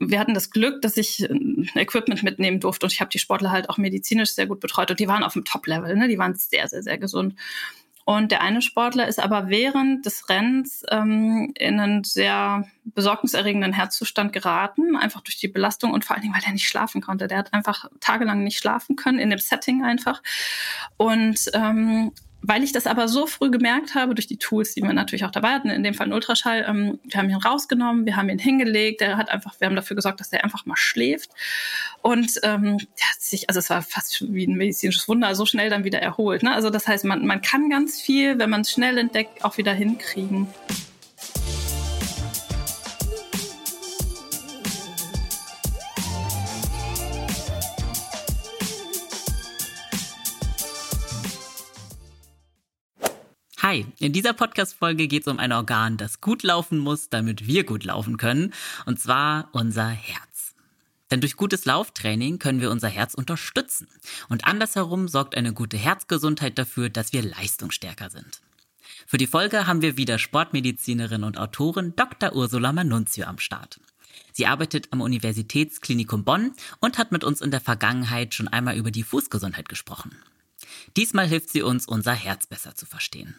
wir hatten das Glück, dass ich Equipment mitnehmen durfte und ich habe die Sportler halt auch medizinisch sehr gut betreut und die waren auf dem Top-Level, ne? die waren sehr, sehr, sehr gesund. Und der eine Sportler ist aber während des Rennens ähm, in einen sehr besorgniserregenden Herzzustand geraten, einfach durch die Belastung und vor allen Dingen, weil er nicht schlafen konnte. Der hat einfach tagelang nicht schlafen können, in dem Setting einfach. Und ähm, weil ich das aber so früh gemerkt habe, durch die Tools, die wir natürlich auch dabei hatten, in dem Fall ein Ultraschall, ähm, wir haben ihn rausgenommen, wir haben ihn hingelegt, der hat einfach, wir haben dafür gesorgt, dass der einfach mal schläft. Und ähm, der hat sich, also es war fast wie ein medizinisches Wunder, so schnell dann wieder erholt. Ne? Also das heißt, man, man kann ganz viel, wenn man es schnell entdeckt, auch wieder hinkriegen. Hi, in dieser Podcast-Folge geht es um ein Organ, das gut laufen muss, damit wir gut laufen können, und zwar unser Herz. Denn durch gutes Lauftraining können wir unser Herz unterstützen. Und andersherum sorgt eine gute Herzgesundheit dafür, dass wir leistungsstärker sind. Für die Folge haben wir wieder Sportmedizinerin und Autorin Dr. Ursula Manunzio am Start. Sie arbeitet am Universitätsklinikum Bonn und hat mit uns in der Vergangenheit schon einmal über die Fußgesundheit gesprochen. Diesmal hilft sie uns, unser Herz besser zu verstehen.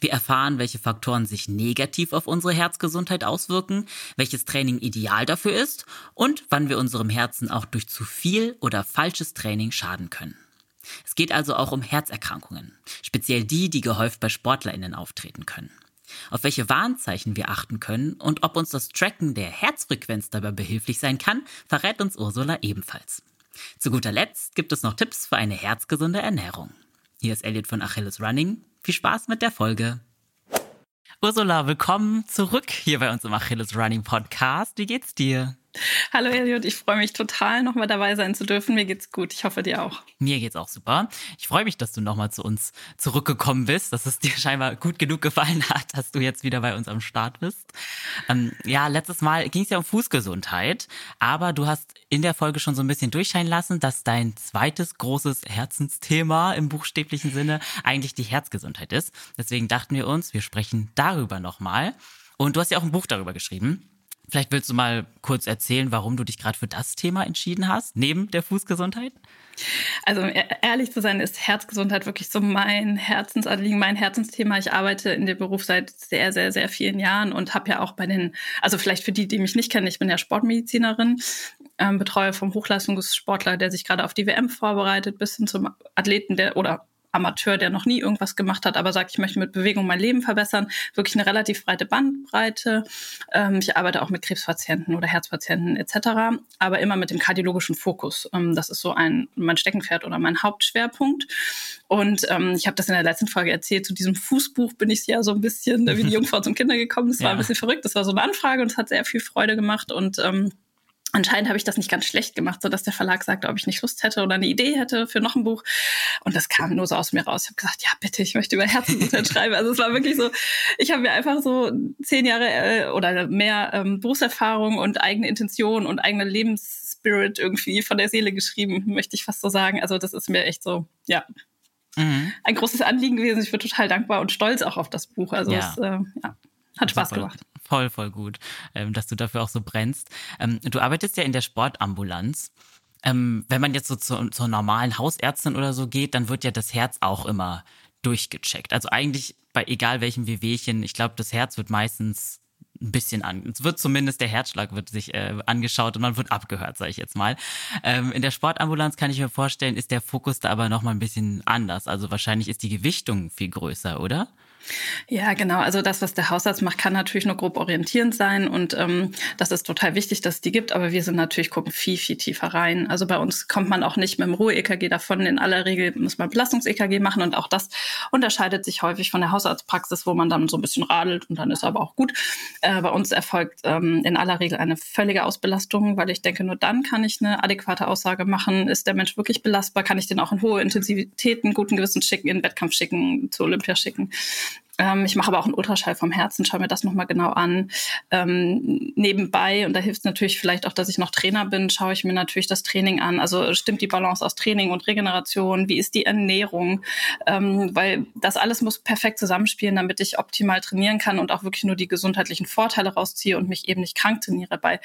Wir erfahren, welche Faktoren sich negativ auf unsere Herzgesundheit auswirken, welches Training ideal dafür ist und wann wir unserem Herzen auch durch zu viel oder falsches Training schaden können. Es geht also auch um Herzerkrankungen, speziell die, die gehäuft bei Sportlerinnen auftreten können. Auf welche Warnzeichen wir achten können und ob uns das Tracken der Herzfrequenz dabei behilflich sein kann, verrät uns Ursula ebenfalls. Zu guter Letzt gibt es noch Tipps für eine herzgesunde Ernährung. Hier ist Elliot von Achilles Running. Viel Spaß mit der Folge. Ursula, willkommen zurück hier bei uns im Achilles Running Podcast. Wie geht's dir? Hallo Elliot, ich freue mich total, nochmal dabei sein zu dürfen. Mir geht's gut. Ich hoffe dir auch. Mir geht's auch super. Ich freue mich, dass du nochmal zu uns zurückgekommen bist, dass es dir scheinbar gut genug gefallen hat, dass du jetzt wieder bei uns am Start bist. Ähm, ja, letztes Mal ging es ja um Fußgesundheit, aber du hast in der Folge schon so ein bisschen durchscheinen lassen, dass dein zweites großes Herzensthema im buchstäblichen Sinne eigentlich die Herzgesundheit ist. Deswegen dachten wir uns, wir sprechen darüber nochmal. Und du hast ja auch ein Buch darüber geschrieben. Vielleicht willst du mal kurz erzählen, warum du dich gerade für das Thema entschieden hast, neben der Fußgesundheit? Also um ehrlich zu sein, ist Herzgesundheit wirklich so mein Herzensanliegen, mein Herzensthema. Ich arbeite in dem Beruf seit sehr, sehr, sehr vielen Jahren und habe ja auch bei den, also vielleicht für die, die mich nicht kennen, ich bin ja Sportmedizinerin, ähm, betreue vom Hochleistungssportler, der sich gerade auf die WM vorbereitet, bis hin zum Athleten, der oder Amateur, der noch nie irgendwas gemacht hat, aber sagt, ich möchte mit Bewegung mein Leben verbessern. Wirklich eine relativ breite Bandbreite. Ähm, ich arbeite auch mit Krebspatienten oder Herzpatienten etc., aber immer mit dem kardiologischen Fokus. Ähm, das ist so ein mein Steckenpferd oder mein Hauptschwerpunkt. Und ähm, ich habe das in der letzten Folge erzählt. Zu diesem Fußbuch bin ich ja so ein bisschen wie die Jungfrau zum Kinder gekommen. Das war ja. ein bisschen verrückt. Das war so eine Anfrage und es hat sehr viel Freude gemacht und ähm, Anscheinend habe ich das nicht ganz schlecht gemacht, so dass der Verlag sagte, ob ich nicht Lust hätte oder eine Idee hätte für noch ein Buch. Und das kam nur so aus mir raus. Ich habe gesagt, ja bitte, ich möchte über Herzensgesundheit schreiben. Also es war wirklich so, ich habe mir einfach so zehn Jahre äh, oder mehr ähm, Berufserfahrung und eigene Intention und eigene Lebensspirit irgendwie von der Seele geschrieben, möchte ich fast so sagen. Also das ist mir echt so, ja, mhm. ein großes Anliegen gewesen. Ich bin total dankbar und stolz auch auf das Buch. Also ja. es äh, ja, hat Spaß Super. gemacht voll, voll gut, ähm, dass du dafür auch so brennst. Ähm, du arbeitest ja in der Sportambulanz. Ähm, wenn man jetzt so zu, zur normalen Hausärztin oder so geht, dann wird ja das Herz auch immer durchgecheckt. Also eigentlich bei egal welchem Wehwehchen, ich glaube, das Herz wird meistens ein bisschen an. Es wird zumindest der Herzschlag wird sich äh, angeschaut und man wird abgehört, sage ich jetzt mal. Ähm, in der Sportambulanz kann ich mir vorstellen, ist der Fokus da aber noch mal ein bisschen anders. Also wahrscheinlich ist die Gewichtung viel größer, oder? Ja, genau. Also das, was der Hausarzt macht, kann natürlich nur grob orientierend sein und ähm, das ist total wichtig, dass es die gibt. Aber wir sind natürlich gucken viel, viel tiefer rein. Also bei uns kommt man auch nicht mit dem Ruhe-EKG davon. In aller Regel muss man Belastungs-EKG machen und auch das unterscheidet sich häufig von der Hausarztpraxis, wo man dann so ein bisschen radelt und dann ist aber auch gut. Äh, bei uns erfolgt ähm, in aller Regel eine völlige Ausbelastung, weil ich denke, nur dann kann ich eine adäquate Aussage machen. Ist der Mensch wirklich belastbar? Kann ich den auch in hohe Intensivitäten, guten Gewissens schicken, in den Wettkampf schicken, zu Olympia schicken? Ähm, ich mache aber auch einen Ultraschall vom Herzen, schaue mir das nochmal genau an. Ähm, nebenbei, und da hilft es natürlich vielleicht auch, dass ich noch Trainer bin, schaue ich mir natürlich das Training an. Also stimmt die Balance aus Training und Regeneration? Wie ist die Ernährung? Ähm, weil das alles muss perfekt zusammenspielen, damit ich optimal trainieren kann und auch wirklich nur die gesundheitlichen Vorteile rausziehe und mich eben nicht krank trainiere. Bei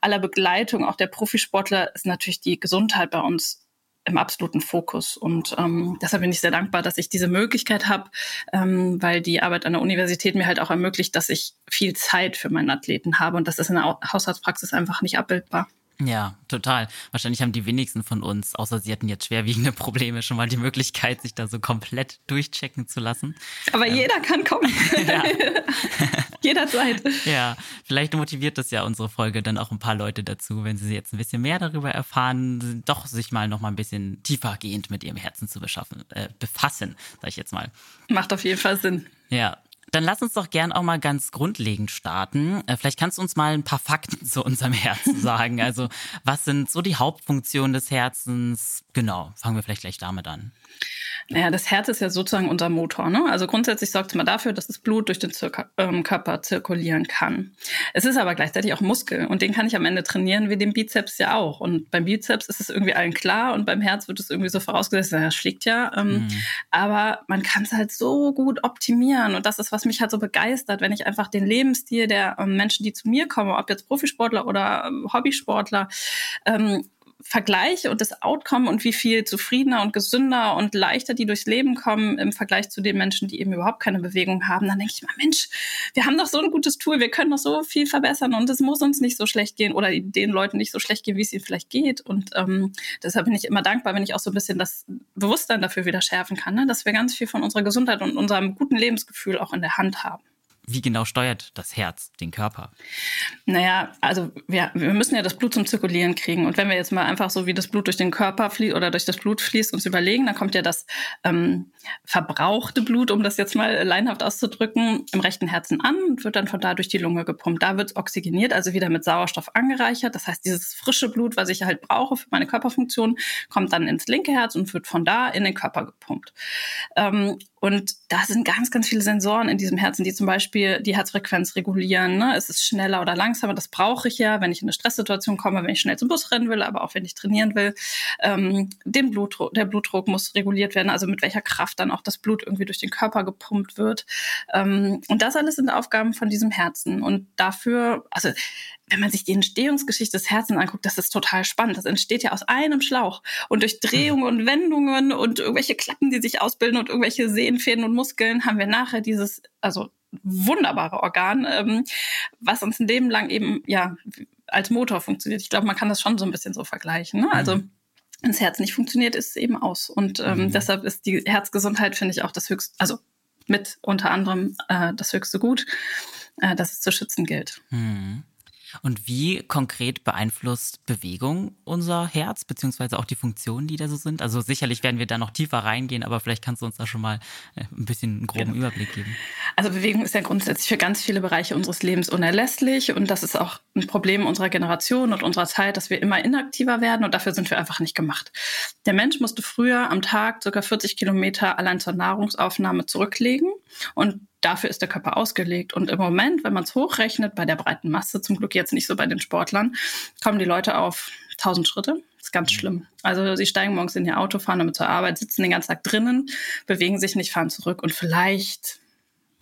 aller Begleitung auch der Profisportler ist natürlich die Gesundheit bei uns im absoluten Fokus. Und ähm, deshalb bin ich sehr dankbar, dass ich diese Möglichkeit habe, ähm, weil die Arbeit an der Universität mir halt auch ermöglicht, dass ich viel Zeit für meinen Athleten habe. Und das ist in der Haushaltspraxis einfach nicht abbildbar. Ja, total. Wahrscheinlich haben die wenigsten von uns, außer sie hatten jetzt schwerwiegende Probleme, schon mal die Möglichkeit, sich da so komplett durchchecken zu lassen. Aber ähm. jeder kann kommen. Ja. Jederzeit. Ja, vielleicht motiviert das ja unsere Folge dann auch ein paar Leute dazu, wenn sie jetzt ein bisschen mehr darüber erfahren, doch sich mal noch mal ein bisschen tiefergehend mit ihrem Herzen zu beschaffen, äh, befassen, sag ich jetzt mal. Macht auf jeden Fall Sinn. Ja, dann lass uns doch gern auch mal ganz grundlegend starten. Äh, vielleicht kannst du uns mal ein paar Fakten zu unserem Herzen sagen. Also, was sind so die Hauptfunktionen des Herzens? Genau, fangen wir vielleicht gleich damit an. Naja, das Herz ist ja sozusagen unser Motor. Ne? Also grundsätzlich sorgt es mal dafür, dass das Blut durch den Zir ähm, Körper zirkulieren kann. Es ist aber gleichzeitig auch Muskel und den kann ich am Ende trainieren, wie den Bizeps ja auch. Und beim Bizeps ist es irgendwie allen klar und beim Herz wird es irgendwie so vorausgesetzt, naja, schlägt ja. Ähm, mhm. Aber man kann es halt so gut optimieren und das ist, was mich halt so begeistert, wenn ich einfach den Lebensstil der ähm, Menschen, die zu mir kommen, ob jetzt Profisportler oder ähm, Hobbysportler, ähm, vergleiche und das Outcome und wie viel zufriedener und gesünder und leichter die durchs Leben kommen im Vergleich zu den Menschen, die eben überhaupt keine Bewegung haben, dann denke ich mal, Mensch, wir haben doch so ein gutes Tool, wir können doch so viel verbessern und es muss uns nicht so schlecht gehen oder den Leuten nicht so schlecht gehen, wie es ihnen vielleicht geht. Und ähm, deshalb bin ich immer dankbar, wenn ich auch so ein bisschen das Bewusstsein dafür wieder schärfen kann, ne? dass wir ganz viel von unserer Gesundheit und unserem guten Lebensgefühl auch in der Hand haben wie genau steuert das Herz den Körper? Naja, also wir, wir müssen ja das Blut zum Zirkulieren kriegen. Und wenn wir jetzt mal einfach so wie das Blut durch den Körper fließt oder durch das Blut fließt, uns überlegen, dann kommt ja das ähm, verbrauchte Blut, um das jetzt mal leinhaft auszudrücken, im rechten Herzen an und wird dann von da durch die Lunge gepumpt. Da wird es oxygeniert, also wieder mit Sauerstoff angereichert. Das heißt, dieses frische Blut, was ich halt brauche für meine Körperfunktion, kommt dann ins linke Herz und wird von da in den Körper gepumpt. Ähm, und da sind ganz, ganz viele Sensoren in diesem Herzen, die zum Beispiel die Herzfrequenz regulieren. Ne? Ist es schneller oder langsamer? Das brauche ich ja, wenn ich in eine Stresssituation komme, wenn ich schnell zum Bus rennen will, aber auch wenn ich trainieren will. Ähm, den Blutdruck, der Blutdruck muss reguliert werden, also mit welcher Kraft dann auch das Blut irgendwie durch den Körper gepumpt wird. Ähm, und das alles sind Aufgaben von diesem Herzen. Und dafür, also wenn man sich die Entstehungsgeschichte des Herzens anguckt, das ist total spannend. Das entsteht ja aus einem Schlauch. Und durch Drehungen und Wendungen und irgendwelche Klappen, die sich ausbilden und irgendwelche Sehnenfäden und Muskeln, haben wir nachher dieses, also wunderbare Organ, ähm, was uns ein Leben lang eben, ja, als Motor funktioniert. Ich glaube, man kann das schon so ein bisschen so vergleichen. Ne? Also, mhm. wenn das Herz nicht funktioniert, ist es eben aus. Und ähm, mhm. deshalb ist die Herzgesundheit, finde ich, auch das höchste, also mit unter anderem äh, das höchste Gut, äh, das es zu schützen gilt. Mhm. Und wie konkret beeinflusst Bewegung unser Herz, beziehungsweise auch die Funktionen, die da so sind? Also sicherlich werden wir da noch tiefer reingehen, aber vielleicht kannst du uns da schon mal äh, ein bisschen einen groben genau. Überblick geben. Also Bewegung ist ja grundsätzlich für ganz viele Bereiche unseres Lebens unerlässlich und das ist auch ein Problem unserer Generation und unserer Zeit, dass wir immer inaktiver werden und dafür sind wir einfach nicht gemacht. Der Mensch musste früher am Tag ca. 40 Kilometer allein zur Nahrungsaufnahme zurücklegen und dafür ist der Körper ausgelegt. Und im Moment, wenn man es hochrechnet, bei der breiten Masse, zum Glück jetzt nicht so bei den Sportlern, kommen die Leute auf 1000 Schritte. Das ist ganz mhm. schlimm. Also sie steigen morgens in ihr Auto, fahren damit zur Arbeit, sitzen den ganzen Tag drinnen, bewegen sich nicht, fahren zurück und vielleicht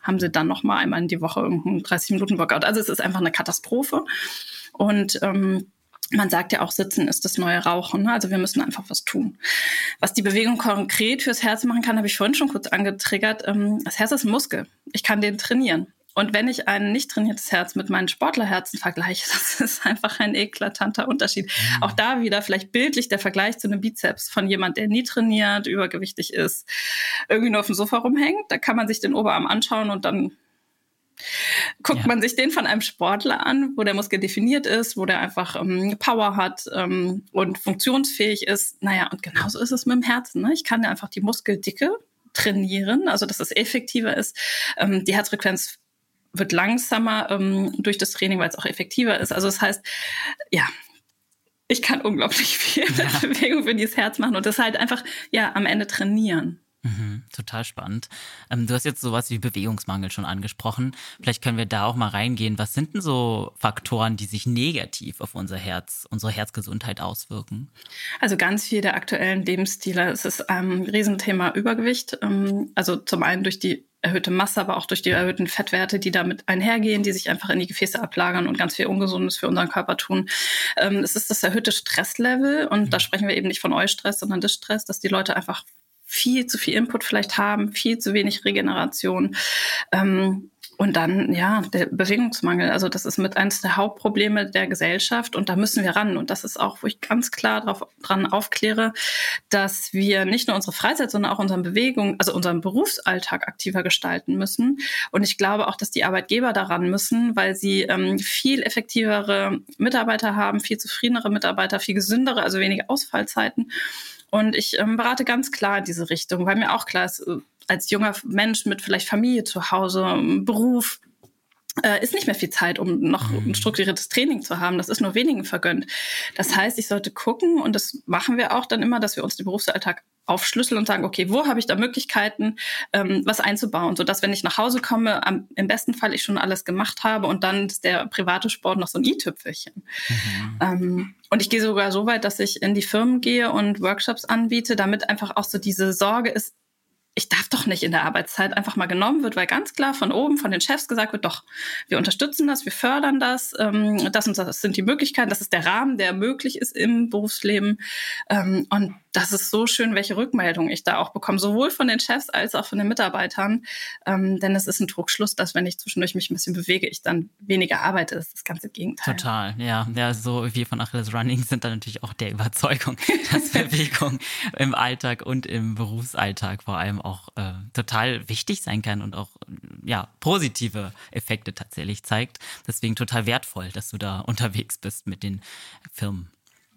haben sie dann noch mal einmal in die Woche irgendeinen 30 Minuten Workout. Also es ist einfach eine Katastrophe. Und ähm, man sagt ja auch, Sitzen ist das neue Rauchen. Ne? Also wir müssen einfach was tun. Was die Bewegung konkret fürs Herz machen kann, habe ich vorhin schon kurz angetriggert. Ähm, das Herz ist ein Muskel. Ich kann den trainieren. Und wenn ich ein nicht trainiertes Herz mit meinen Sportlerherzen vergleiche, das ist einfach ein eklatanter Unterschied. Mhm. Auch da wieder vielleicht bildlich der Vergleich zu einem Bizeps von jemand, der nie trainiert, übergewichtig ist, irgendwie nur auf dem Sofa rumhängt. Da kann man sich den Oberarm anschauen und dann Guckt ja. man sich den von einem Sportler an, wo der Muskel definiert ist, wo der einfach ähm, Power hat ähm, und funktionsfähig ist, naja, und genauso ist es mit dem Herzen. Ne? Ich kann ja einfach die Muskeldicke trainieren, also dass es effektiver ist. Ähm, die Herzfrequenz wird langsamer ähm, durch das Training, weil es auch effektiver ist. Also das heißt, ja, ich kann unglaublich viel ja. Bewegung für dieses Herz machen und das halt einfach ja am Ende trainieren. Mhm, total spannend. Ähm, du hast jetzt sowas wie Bewegungsmangel schon angesprochen. Vielleicht können wir da auch mal reingehen. Was sind denn so Faktoren, die sich negativ auf unser Herz, unsere Herzgesundheit auswirken? Also ganz viel der aktuellen Lebensstile. Es ist ein Riesenthema Übergewicht. Ähm, also zum einen durch die erhöhte Masse, aber auch durch die erhöhten Fettwerte, die damit einhergehen, die sich einfach in die Gefäße ablagern und ganz viel Ungesundes für unseren Körper tun. Ähm, es ist das erhöhte Stresslevel und da mhm. sprechen wir eben nicht von Eustress, sondern Distress, dass die Leute einfach viel zu viel Input vielleicht haben, viel zu wenig Regeneration. Ähm, und dann, ja, der Bewegungsmangel. Also das ist mit eines der Hauptprobleme der Gesellschaft und da müssen wir ran. Und das ist auch, wo ich ganz klar drauf, dran aufkläre, dass wir nicht nur unsere Freizeit, sondern auch unseren Bewegung, also unseren Berufsalltag aktiver gestalten müssen. Und ich glaube auch, dass die Arbeitgeber daran müssen, weil sie ähm, viel effektivere Mitarbeiter haben, viel zufriedenere Mitarbeiter, viel gesündere, also weniger Ausfallzeiten. Und ich ähm, berate ganz klar in diese Richtung, weil mir auch klar ist, äh, als junger Mensch mit vielleicht Familie zu Hause, ähm, Beruf, äh, ist nicht mehr viel Zeit, um noch ein mhm. strukturiertes Training zu haben. Das ist nur wenigen vergönnt. Das heißt, ich sollte gucken, und das machen wir auch dann immer, dass wir uns den Berufsalltag aufschlüsseln und sagen, okay, wo habe ich da Möglichkeiten, ähm, was einzubauen, sodass, wenn ich nach Hause komme, am, im besten Fall ich schon alles gemacht habe und dann ist der private Sport noch so ein i-Tüpfelchen. Mhm. Ähm, und ich gehe sogar so weit, dass ich in die Firmen gehe und Workshops anbiete, damit einfach auch so diese Sorge ist, ich darf doch nicht in der Arbeitszeit einfach mal genommen wird, weil ganz klar von oben, von den Chefs gesagt wird, doch, wir unterstützen das, wir fördern das, ähm, das und das sind die Möglichkeiten, das ist der Rahmen, der möglich ist im Berufsleben. Ähm, und das ist so schön, welche Rückmeldung ich da auch bekomme, sowohl von den Chefs als auch von den Mitarbeitern. Ähm, denn es ist ein Trugschluss, dass wenn ich zwischendurch mich ein bisschen bewege, ich dann weniger arbeite. Das ist das ganze Gegenteil. Total, ja. Ja, so wie von Achilles Running sind da natürlich auch der Überzeugung, dass Bewegung im Alltag und im Berufsalltag vor allem auch äh, total wichtig sein kann und auch ja, positive Effekte tatsächlich zeigt. Deswegen total wertvoll, dass du da unterwegs bist mit den Firmen.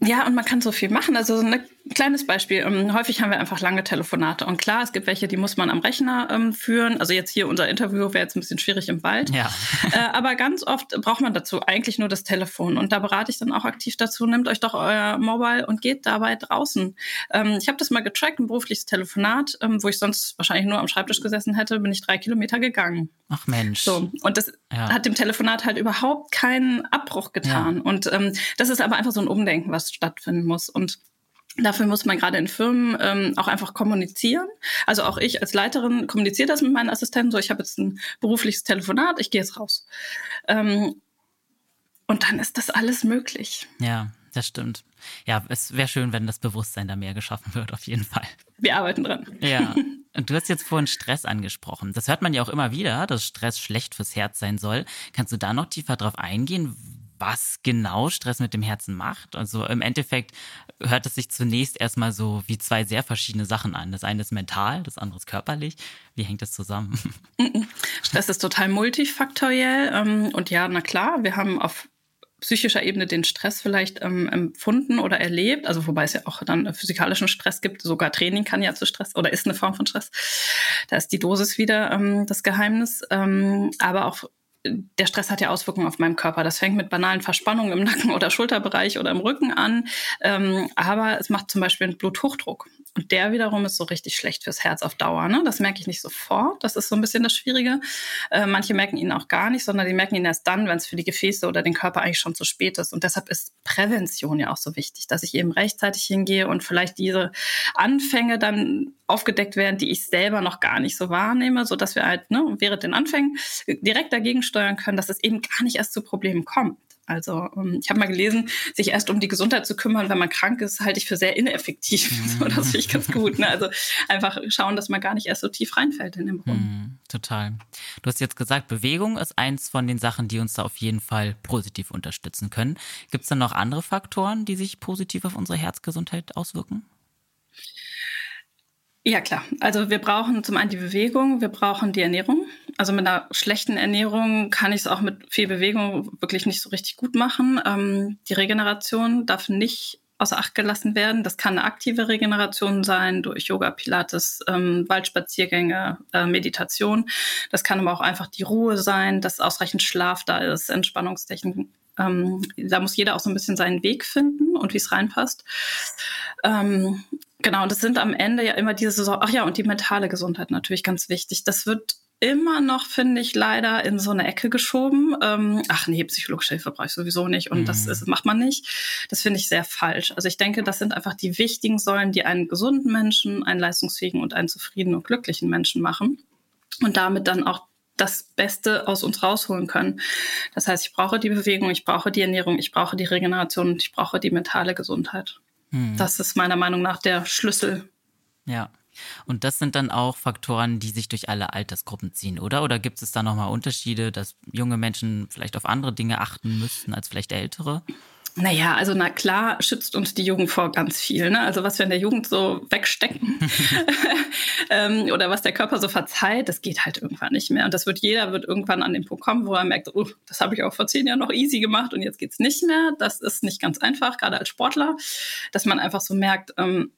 Ja, und man kann so viel machen. Also so ein kleines Beispiel. Ähm, häufig haben wir einfach lange Telefonate. Und klar, es gibt welche, die muss man am Rechner ähm, führen. Also jetzt hier unser Interview wäre jetzt ein bisschen schwierig im Wald. Ja. äh, aber ganz oft braucht man dazu eigentlich nur das Telefon. Und da berate ich dann auch aktiv dazu, nehmt euch doch euer Mobile und geht dabei draußen. Ähm, ich habe das mal getrackt, ein berufliches Telefonat, ähm, wo ich sonst wahrscheinlich nur am Schreibtisch gesessen hätte, bin ich drei Kilometer gegangen. Ach Mensch. So. Und das ja. hat dem Telefonat halt überhaupt keinen Abbruch getan. Ja. Und ähm, das ist aber einfach so ein Umdenken, was stattfinden muss. Und Dafür muss man gerade in Firmen ähm, auch einfach kommunizieren. Also auch ich als Leiterin kommuniziere das mit meinen Assistenten. So, ich habe jetzt ein berufliches Telefonat, ich gehe jetzt raus. Ähm, und dann ist das alles möglich. Ja, das stimmt. Ja, es wäre schön, wenn das Bewusstsein da mehr geschaffen wird, auf jeden Fall. Wir arbeiten dran. Ja. Und du hast jetzt vorhin Stress angesprochen. Das hört man ja auch immer wieder, dass Stress schlecht fürs Herz sein soll. Kannst du da noch tiefer drauf eingehen? Was genau Stress mit dem Herzen macht. Also im Endeffekt hört es sich zunächst erstmal so wie zwei sehr verschiedene Sachen an. Das eine ist mental, das andere ist körperlich. Wie hängt das zusammen? Stress ist total multifaktoriell. Ähm, und ja, na klar, wir haben auf psychischer Ebene den Stress vielleicht ähm, empfunden oder erlebt, also wobei es ja auch dann physikalischen Stress gibt, sogar Training kann ja zu Stress oder ist eine Form von Stress. Da ist die Dosis wieder ähm, das Geheimnis, ähm, aber auch der Stress hat ja Auswirkungen auf meinem Körper. Das fängt mit banalen Verspannungen im Nacken oder Schulterbereich oder im Rücken an. Ähm, aber es macht zum Beispiel einen Bluthochdruck. Und der wiederum ist so richtig schlecht fürs Herz auf Dauer. Ne? Das merke ich nicht sofort. Das ist so ein bisschen das Schwierige. Äh, manche merken ihn auch gar nicht, sondern die merken ihn erst dann, wenn es für die Gefäße oder den Körper eigentlich schon zu spät ist. Und deshalb ist Prävention ja auch so wichtig, dass ich eben rechtzeitig hingehe und vielleicht diese Anfänge dann aufgedeckt werden, die ich selber noch gar nicht so wahrnehme, so dass wir halt ne, während den Anfängen direkt dagegen steuern können, dass es eben gar nicht erst zu Problemen kommt. Also ähm, ich habe mal gelesen, sich erst um die Gesundheit zu kümmern, wenn man krank ist, halte ich für sehr ineffektiv. so, das finde ich ganz gut. Ne? Also einfach schauen, dass man gar nicht erst so tief reinfällt in den Brunnen. Mm, total. Du hast jetzt gesagt, Bewegung ist eins von den Sachen, die uns da auf jeden Fall positiv unterstützen können. Gibt es dann noch andere Faktoren, die sich positiv auf unsere Herzgesundheit auswirken? Ja, klar. Also wir brauchen zum einen die Bewegung, wir brauchen die Ernährung. Also mit einer schlechten Ernährung kann ich es auch mit viel Bewegung wirklich nicht so richtig gut machen. Ähm, die Regeneration darf nicht außer Acht gelassen werden. Das kann eine aktive Regeneration sein durch Yoga, Pilates, ähm, Waldspaziergänge, äh, Meditation. Das kann aber auch einfach die Ruhe sein, dass ausreichend Schlaf da ist, Entspannungstechniken. Ähm, da muss jeder auch so ein bisschen seinen Weg finden und wie es reinpasst. Ähm, genau, und das sind am Ende ja immer diese, so ach ja, und die mentale Gesundheit natürlich ganz wichtig. Das wird immer noch, finde ich, leider in so eine Ecke geschoben. Ähm, ach nee, psychologische Hilfe brauche ich sowieso nicht und mhm. das ist, macht man nicht. Das finde ich sehr falsch. Also ich denke, das sind einfach die wichtigen Säulen, die einen gesunden Menschen, einen leistungsfähigen und einen zufriedenen und glücklichen Menschen machen und damit dann auch das Beste aus uns rausholen können. Das heißt, ich brauche die Bewegung, ich brauche die Ernährung, ich brauche die Regeneration und ich brauche die mentale Gesundheit. Mhm. Das ist meiner Meinung nach der Schlüssel. Ja. Und das sind dann auch Faktoren, die sich durch alle Altersgruppen ziehen, oder? Oder gibt es da nochmal Unterschiede, dass junge Menschen vielleicht auf andere Dinge achten müssten als vielleicht ältere? Naja, also na klar schützt uns die Jugend vor ganz viel. Ne? Also was wir in der Jugend so wegstecken ähm, oder was der Körper so verzeiht, das geht halt irgendwann nicht mehr. Und das wird jeder wird irgendwann an den Punkt kommen, wo er merkt, oh, das habe ich auch vor zehn Jahren noch easy gemacht und jetzt geht's nicht mehr. Das ist nicht ganz einfach, gerade als Sportler, dass man einfach so merkt, ähm,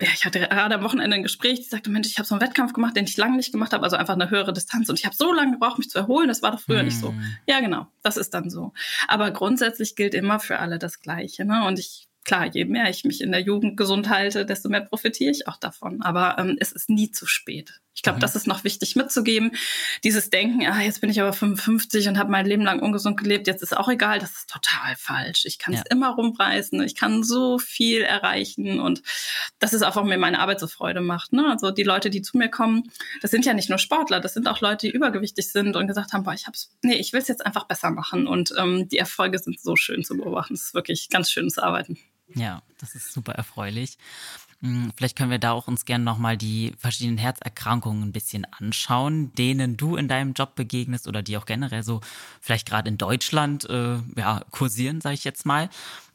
ja, ich hatte gerade am Wochenende ein Gespräch, die sagte, Mensch, ich habe so einen Wettkampf gemacht, den ich lange nicht gemacht habe, also einfach eine höhere Distanz. Und ich habe so lange gebraucht, mich zu erholen, das war doch früher mm. nicht so. Hm. Ja, genau, das ist dann so. Aber grundsätzlich gilt immer für alle das Gleiche. Ne? Und ich klar, je mehr ich mich in der Jugend gesund halte, desto mehr profitiere ich auch davon. Aber ähm, es ist nie zu spät. Ich glaube, mhm. das ist noch wichtig mitzugeben. Dieses Denken, ah, jetzt bin ich aber 55 und habe mein Leben lang ungesund gelebt, jetzt ist auch egal, das ist total falsch. Ich kann es ja. immer rumreißen, ich kann so viel erreichen und das ist auch, was mir meine Arbeit so Freude macht. Ne? Also die Leute, die zu mir kommen, das sind ja nicht nur Sportler, das sind auch Leute, die übergewichtig sind und gesagt haben, boah, ich hab's, nee, ich will es jetzt einfach besser machen und ähm, die Erfolge sind so schön zu beobachten. Es ist wirklich ganz schönes Arbeiten. Ja, das ist super erfreulich. Hm, vielleicht können wir da auch uns gerne nochmal die verschiedenen Herzerkrankungen ein bisschen anschauen, denen du in deinem Job begegnest oder die auch generell so vielleicht gerade in Deutschland äh, ja, kursieren, sage ich jetzt mal.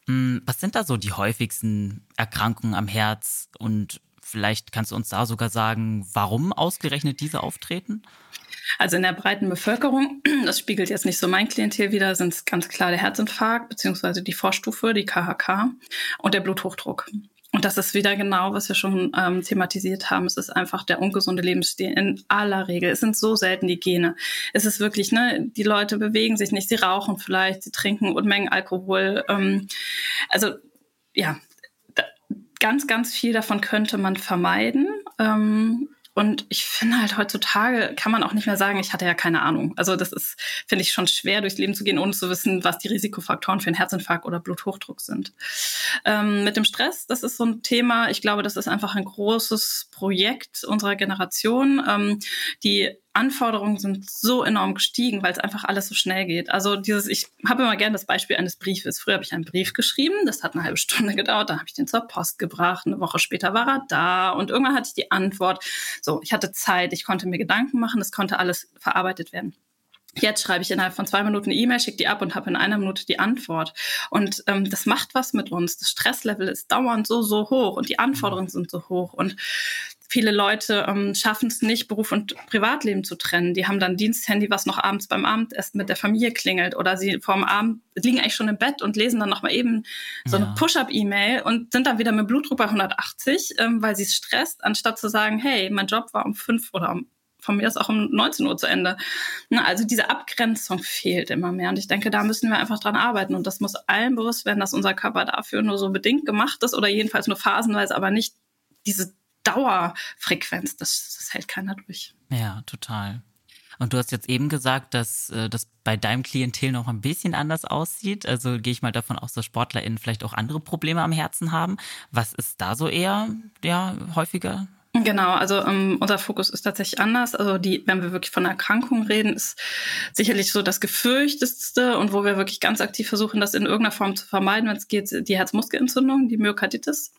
Hm, was sind da so die häufigsten Erkrankungen am Herz und vielleicht kannst du uns da sogar sagen, warum ausgerechnet diese auftreten? Also in der breiten Bevölkerung, das spiegelt jetzt nicht so mein Klientel wieder, sind es ganz klar der Herzinfarkt beziehungsweise die Vorstufe, die KHK und der Bluthochdruck. Und das ist wieder genau, was wir schon ähm, thematisiert haben. Es ist einfach der ungesunde Lebensstil in aller Regel. Es sind so selten die Gene. Es ist wirklich, ne, die Leute bewegen sich nicht, sie rauchen vielleicht, sie trinken Unmengen Alkohol. Ähm, also ja, da, ganz, ganz viel davon könnte man vermeiden. Ähm, und ich finde halt heutzutage kann man auch nicht mehr sagen, ich hatte ja keine Ahnung. Also das ist, finde ich, schon schwer, durchs Leben zu gehen, ohne zu wissen, was die Risikofaktoren für einen Herzinfarkt oder Bluthochdruck sind. Ähm, mit dem Stress, das ist so ein Thema. Ich glaube, das ist einfach ein großes Projekt unserer Generation. Ähm, die Anforderungen sind so enorm gestiegen, weil es einfach alles so schnell geht. Also dieses, ich habe immer gerne das Beispiel eines Briefes. Früher habe ich einen Brief geschrieben, das hat eine halbe Stunde gedauert, dann habe ich den zur Post gebracht, eine Woche später war er da und irgendwann hatte ich die Antwort. So, ich hatte Zeit, ich konnte mir Gedanken machen, es konnte alles verarbeitet werden. Jetzt schreibe ich innerhalb von zwei Minuten eine E-Mail, schicke die ab und habe in einer Minute die Antwort. Und ähm, das macht was mit uns. Das Stresslevel ist dauernd so, so hoch und die Anforderungen sind so hoch. Und viele Leute ähm, schaffen es nicht, Beruf und Privatleben zu trennen. Die haben dann Diensthandy, was noch abends beim Abendessen mit der Familie klingelt oder sie vorm Abend liegen eigentlich schon im Bett und lesen dann noch mal eben so ja. eine Push-up-E-Mail und sind dann wieder mit Blutdruck bei 180, ähm, weil sie es stresst, anstatt zu sagen, hey, mein Job war um fünf oder um von mir ist auch um 19 Uhr zu Ende. Also diese Abgrenzung fehlt immer mehr. Und ich denke, da müssen wir einfach dran arbeiten. Und das muss allen bewusst werden, dass unser Körper dafür nur so bedingt gemacht ist oder jedenfalls nur phasenweise, aber nicht diese Dauerfrequenz, das, das hält keiner durch. Ja, total. Und du hast jetzt eben gesagt, dass äh, das bei deinem Klientel noch ein bisschen anders aussieht. Also gehe ich mal davon aus, dass SportlerInnen vielleicht auch andere Probleme am Herzen haben. Was ist da so eher ja, häufiger Genau, also ähm, unser Fokus ist tatsächlich anders. Also die, wenn wir wirklich von Erkrankungen reden, ist sicherlich so das gefürchtetste und wo wir wirklich ganz aktiv versuchen, das in irgendeiner Form zu vermeiden, wenn es geht, die Herzmuskelentzündung, die Myokarditis.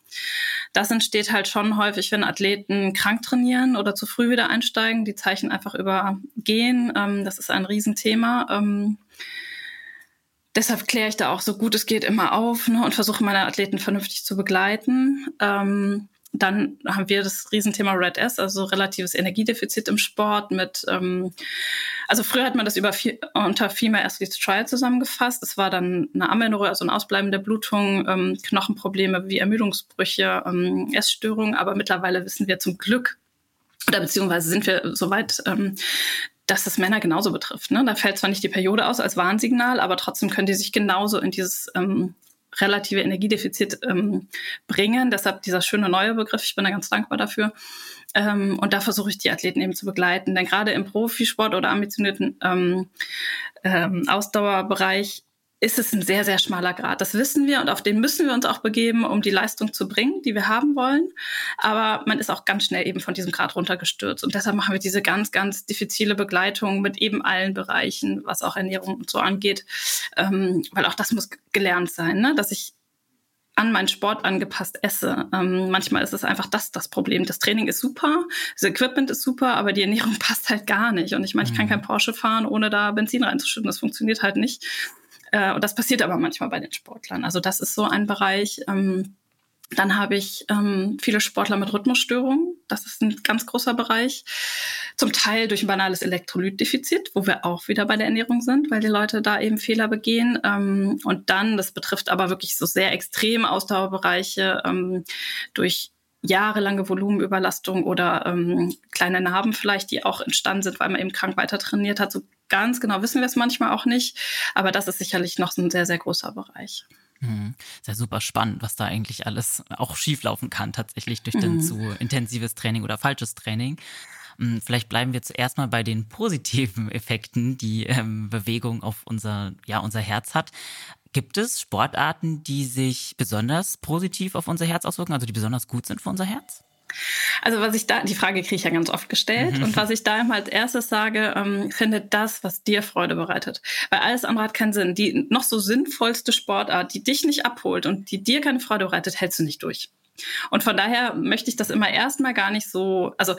Das entsteht halt schon häufig, wenn Athleten krank trainieren oder zu früh wieder einsteigen. Die Zeichen einfach übergehen. Ähm, das ist ein Riesenthema. Ähm, deshalb kläre ich da auch so gut es geht immer auf ne, und versuche meine Athleten vernünftig zu begleiten. Ähm, dann haben wir das Riesenthema Red S, also relatives Energiedefizit im Sport mit, ähm, also früher hat man das über unter Female Athletes Trial zusammengefasst. Das war dann eine Amenorrhoe, also ein Ausbleiben der Blutung, ähm, Knochenprobleme wie Ermüdungsbrüche, ähm, Essstörungen. Aber mittlerweile wissen wir zum Glück, oder beziehungsweise sind wir soweit, ähm, dass das Männer genauso betrifft. Ne? Da fällt zwar nicht die Periode aus als Warnsignal, aber trotzdem können die sich genauso in dieses ähm, relative Energiedefizit ähm, bringen. Deshalb dieser schöne neue Begriff. Ich bin da ganz dankbar dafür. Ähm, und da versuche ich die Athleten eben zu begleiten. Denn gerade im Profisport oder ambitionierten ähm, ähm, Ausdauerbereich ist es ein sehr, sehr schmaler Grad. Das wissen wir und auf den müssen wir uns auch begeben, um die Leistung zu bringen, die wir haben wollen. Aber man ist auch ganz schnell eben von diesem Grad runtergestürzt. Und deshalb machen wir diese ganz, ganz diffizile Begleitung mit eben allen Bereichen, was auch Ernährung und so angeht. Ähm, weil auch das muss gelernt sein, ne? dass ich an meinen Sport angepasst esse. Ähm, manchmal ist es einfach das das Problem. Das Training ist super, das Equipment ist super, aber die Ernährung passt halt gar nicht. Und ich meine, ich kann mhm. kein Porsche fahren, ohne da Benzin reinzuschütten. Das funktioniert halt nicht. Äh, und das passiert aber manchmal bei den Sportlern. Also das ist so ein Bereich. Ähm, dann habe ich ähm, viele Sportler mit Rhythmusstörungen. Das ist ein ganz großer Bereich. Zum Teil durch ein banales Elektrolytdefizit, wo wir auch wieder bei der Ernährung sind, weil die Leute da eben Fehler begehen. Ähm, und dann, das betrifft aber wirklich so sehr extreme Ausdauerbereiche, ähm, durch jahrelange Volumenüberlastung oder ähm, kleine Narben vielleicht, die auch entstanden sind, weil man eben krank weiter trainiert hat. So ganz genau wissen wir es manchmal auch nicht. Aber das ist sicherlich noch ein sehr, sehr großer Bereich. Mhm. Ist ja super spannend, was da eigentlich alles auch schieflaufen kann, tatsächlich durch mhm. zu intensives Training oder falsches Training. Mm, vielleicht bleiben wir zuerst mal bei den positiven Effekten, die ähm, Bewegung auf unser, ja, unser Herz hat. Gibt es Sportarten, die sich besonders positiv auf unser Herz auswirken, also die besonders gut sind für unser Herz? Also was ich da, die Frage kriege ich ja ganz oft gestellt. Mhm. Und was ich da immer als erstes sage, ähm, finde das, was dir Freude bereitet. Weil alles andere hat keinen Sinn. Die noch so sinnvollste Sportart, die dich nicht abholt und die dir keine Freude bereitet, hältst du nicht durch. Und von daher möchte ich das immer erstmal gar nicht so, also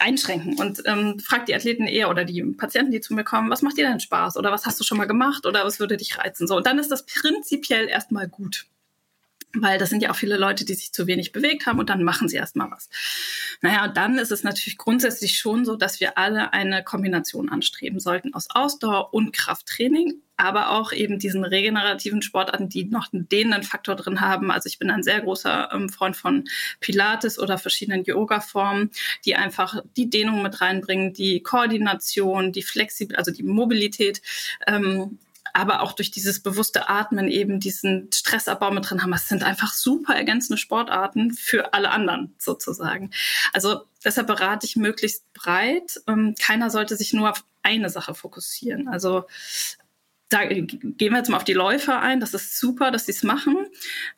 einschränken und ähm, frag die Athleten eher oder die Patienten, die zu mir kommen, was macht dir denn Spaß oder was hast du schon mal gemacht oder was würde dich reizen? So, und dann ist das prinzipiell erstmal gut. Weil das sind ja auch viele Leute, die sich zu wenig bewegt haben und dann machen sie erstmal was. Naja, und dann ist es natürlich grundsätzlich schon so, dass wir alle eine Kombination anstreben sollten aus Ausdauer und Krafttraining, aber auch eben diesen regenerativen Sportarten, die noch einen dehnenden Faktor drin haben. Also ich bin ein sehr großer ähm, Freund von Pilates oder verschiedenen Yoga-Formen, die einfach die Dehnung mit reinbringen, die Koordination, die Flexibilität, also die Mobilität. Ähm, aber auch durch dieses bewusste Atmen eben diesen Stressabbau mit drin haben. Es sind einfach super ergänzende Sportarten für alle anderen sozusagen. Also deshalb berate ich möglichst breit. Ähm, keiner sollte sich nur auf eine Sache fokussieren. Also da gehen wir jetzt mal auf die Läufer ein. Das ist super, dass sie es machen.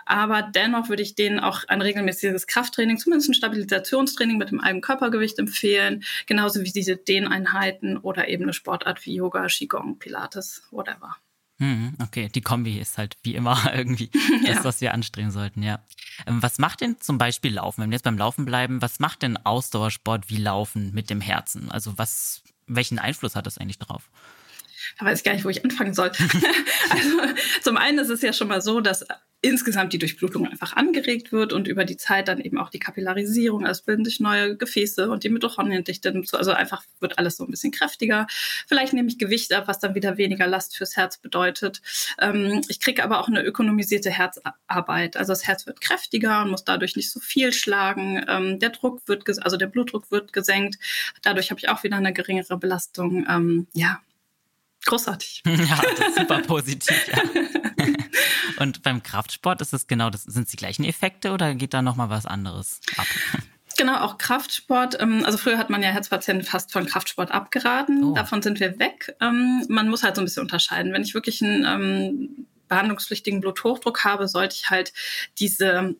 Aber dennoch würde ich denen auch ein regelmäßiges Krafttraining, zumindest ein Stabilisationstraining mit dem eigenen Körpergewicht empfehlen. Genauso wie diese Dehneinheiten oder eben eine Sportart wie Yoga, Qigong, Pilates, whatever. Mhm, okay, die Kombi ist halt wie immer irgendwie das, ja. was wir anstreben sollten, ja. Ähm, was macht denn zum Beispiel Laufen, wenn wir jetzt beim Laufen bleiben, was macht denn Ausdauersport wie Laufen mit dem Herzen? Also was, welchen Einfluss hat das eigentlich darauf? Da weiß ich gar nicht, wo ich anfangen soll. also zum einen ist es ja schon mal so, dass insgesamt die Durchblutung einfach angeregt wird und über die Zeit dann eben auch die Kapillarisierung, also bilden sich neue Gefäße und die Mitochondriendichte, also einfach wird alles so ein bisschen kräftiger. Vielleicht nehme ich Gewicht ab, was dann wieder weniger Last fürs Herz bedeutet. Ähm, ich kriege aber auch eine ökonomisierte Herzarbeit. Also das Herz wird kräftiger und muss dadurch nicht so viel schlagen. Ähm, der Druck wird, also der Blutdruck wird gesenkt. Dadurch habe ich auch wieder eine geringere Belastung. Ähm, ja, großartig. Ja, das ist super positiv. Ja. Und beim Kraftsport ist es genau das, sind es die gleichen Effekte oder geht da nochmal was anderes ab? Genau, auch Kraftsport. Ähm, also früher hat man ja Herzpatienten fast von Kraftsport abgeraten. Oh. Davon sind wir weg. Ähm, man muss halt so ein bisschen unterscheiden. Wenn ich wirklich einen ähm, behandlungspflichtigen Bluthochdruck habe, sollte ich halt diese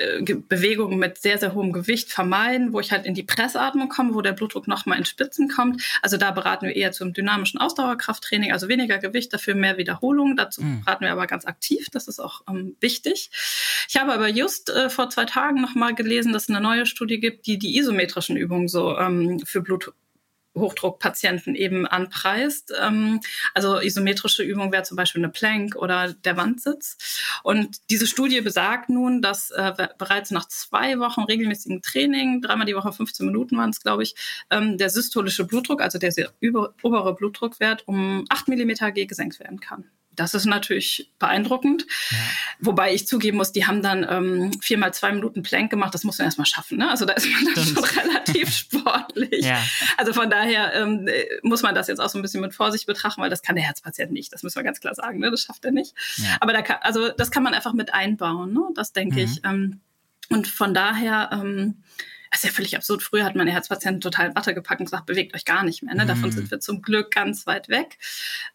äh, Bewegungen mit sehr, sehr hohem Gewicht vermeiden, wo ich halt in die Pressatmung komme, wo der Blutdruck nochmal in Spitzen kommt. Also da beraten wir eher zum dynamischen Ausdauerkrafttraining, also weniger Gewicht, dafür mehr Wiederholung. Dazu mhm. beraten wir aber ganz aktiv, das ist auch ähm, wichtig. Ich habe aber just äh, vor zwei Tagen nochmal gelesen, dass es eine neue Studie gibt, die die isometrischen Übungen so ähm, für Blut Hochdruckpatienten eben anpreist. Ähm, also isometrische Übung wäre zum Beispiel eine Plank oder der Wandsitz. Und diese Studie besagt nun, dass äh, bereits nach zwei Wochen regelmäßigen Training, dreimal die Woche 15 Minuten waren es, glaube ich, ähm, der systolische Blutdruck, also der obere Blutdruckwert, um 8 mm G gesenkt werden kann. Das ist natürlich beeindruckend. Ja. Wobei ich zugeben muss, die haben dann ähm, viermal zwei Minuten Plank gemacht. Das muss man erstmal schaffen. Ne? Also da ist man dann schon relativ sportlich. Ja. Also von daher ähm, muss man das jetzt auch so ein bisschen mit Vorsicht betrachten, weil das kann der Herzpatient nicht. Das müssen wir ganz klar sagen. Ne? Das schafft er nicht. Ja. Aber da kann, also das kann man einfach mit einbauen. Ne? Das denke mhm. ich. Ähm, und von daher ähm, das ist ja völlig absurd. Früher hat meine Herzpatienten total in Watte gepackt und gesagt, bewegt euch gar nicht mehr. Ne? Davon mhm. sind wir zum Glück ganz weit weg.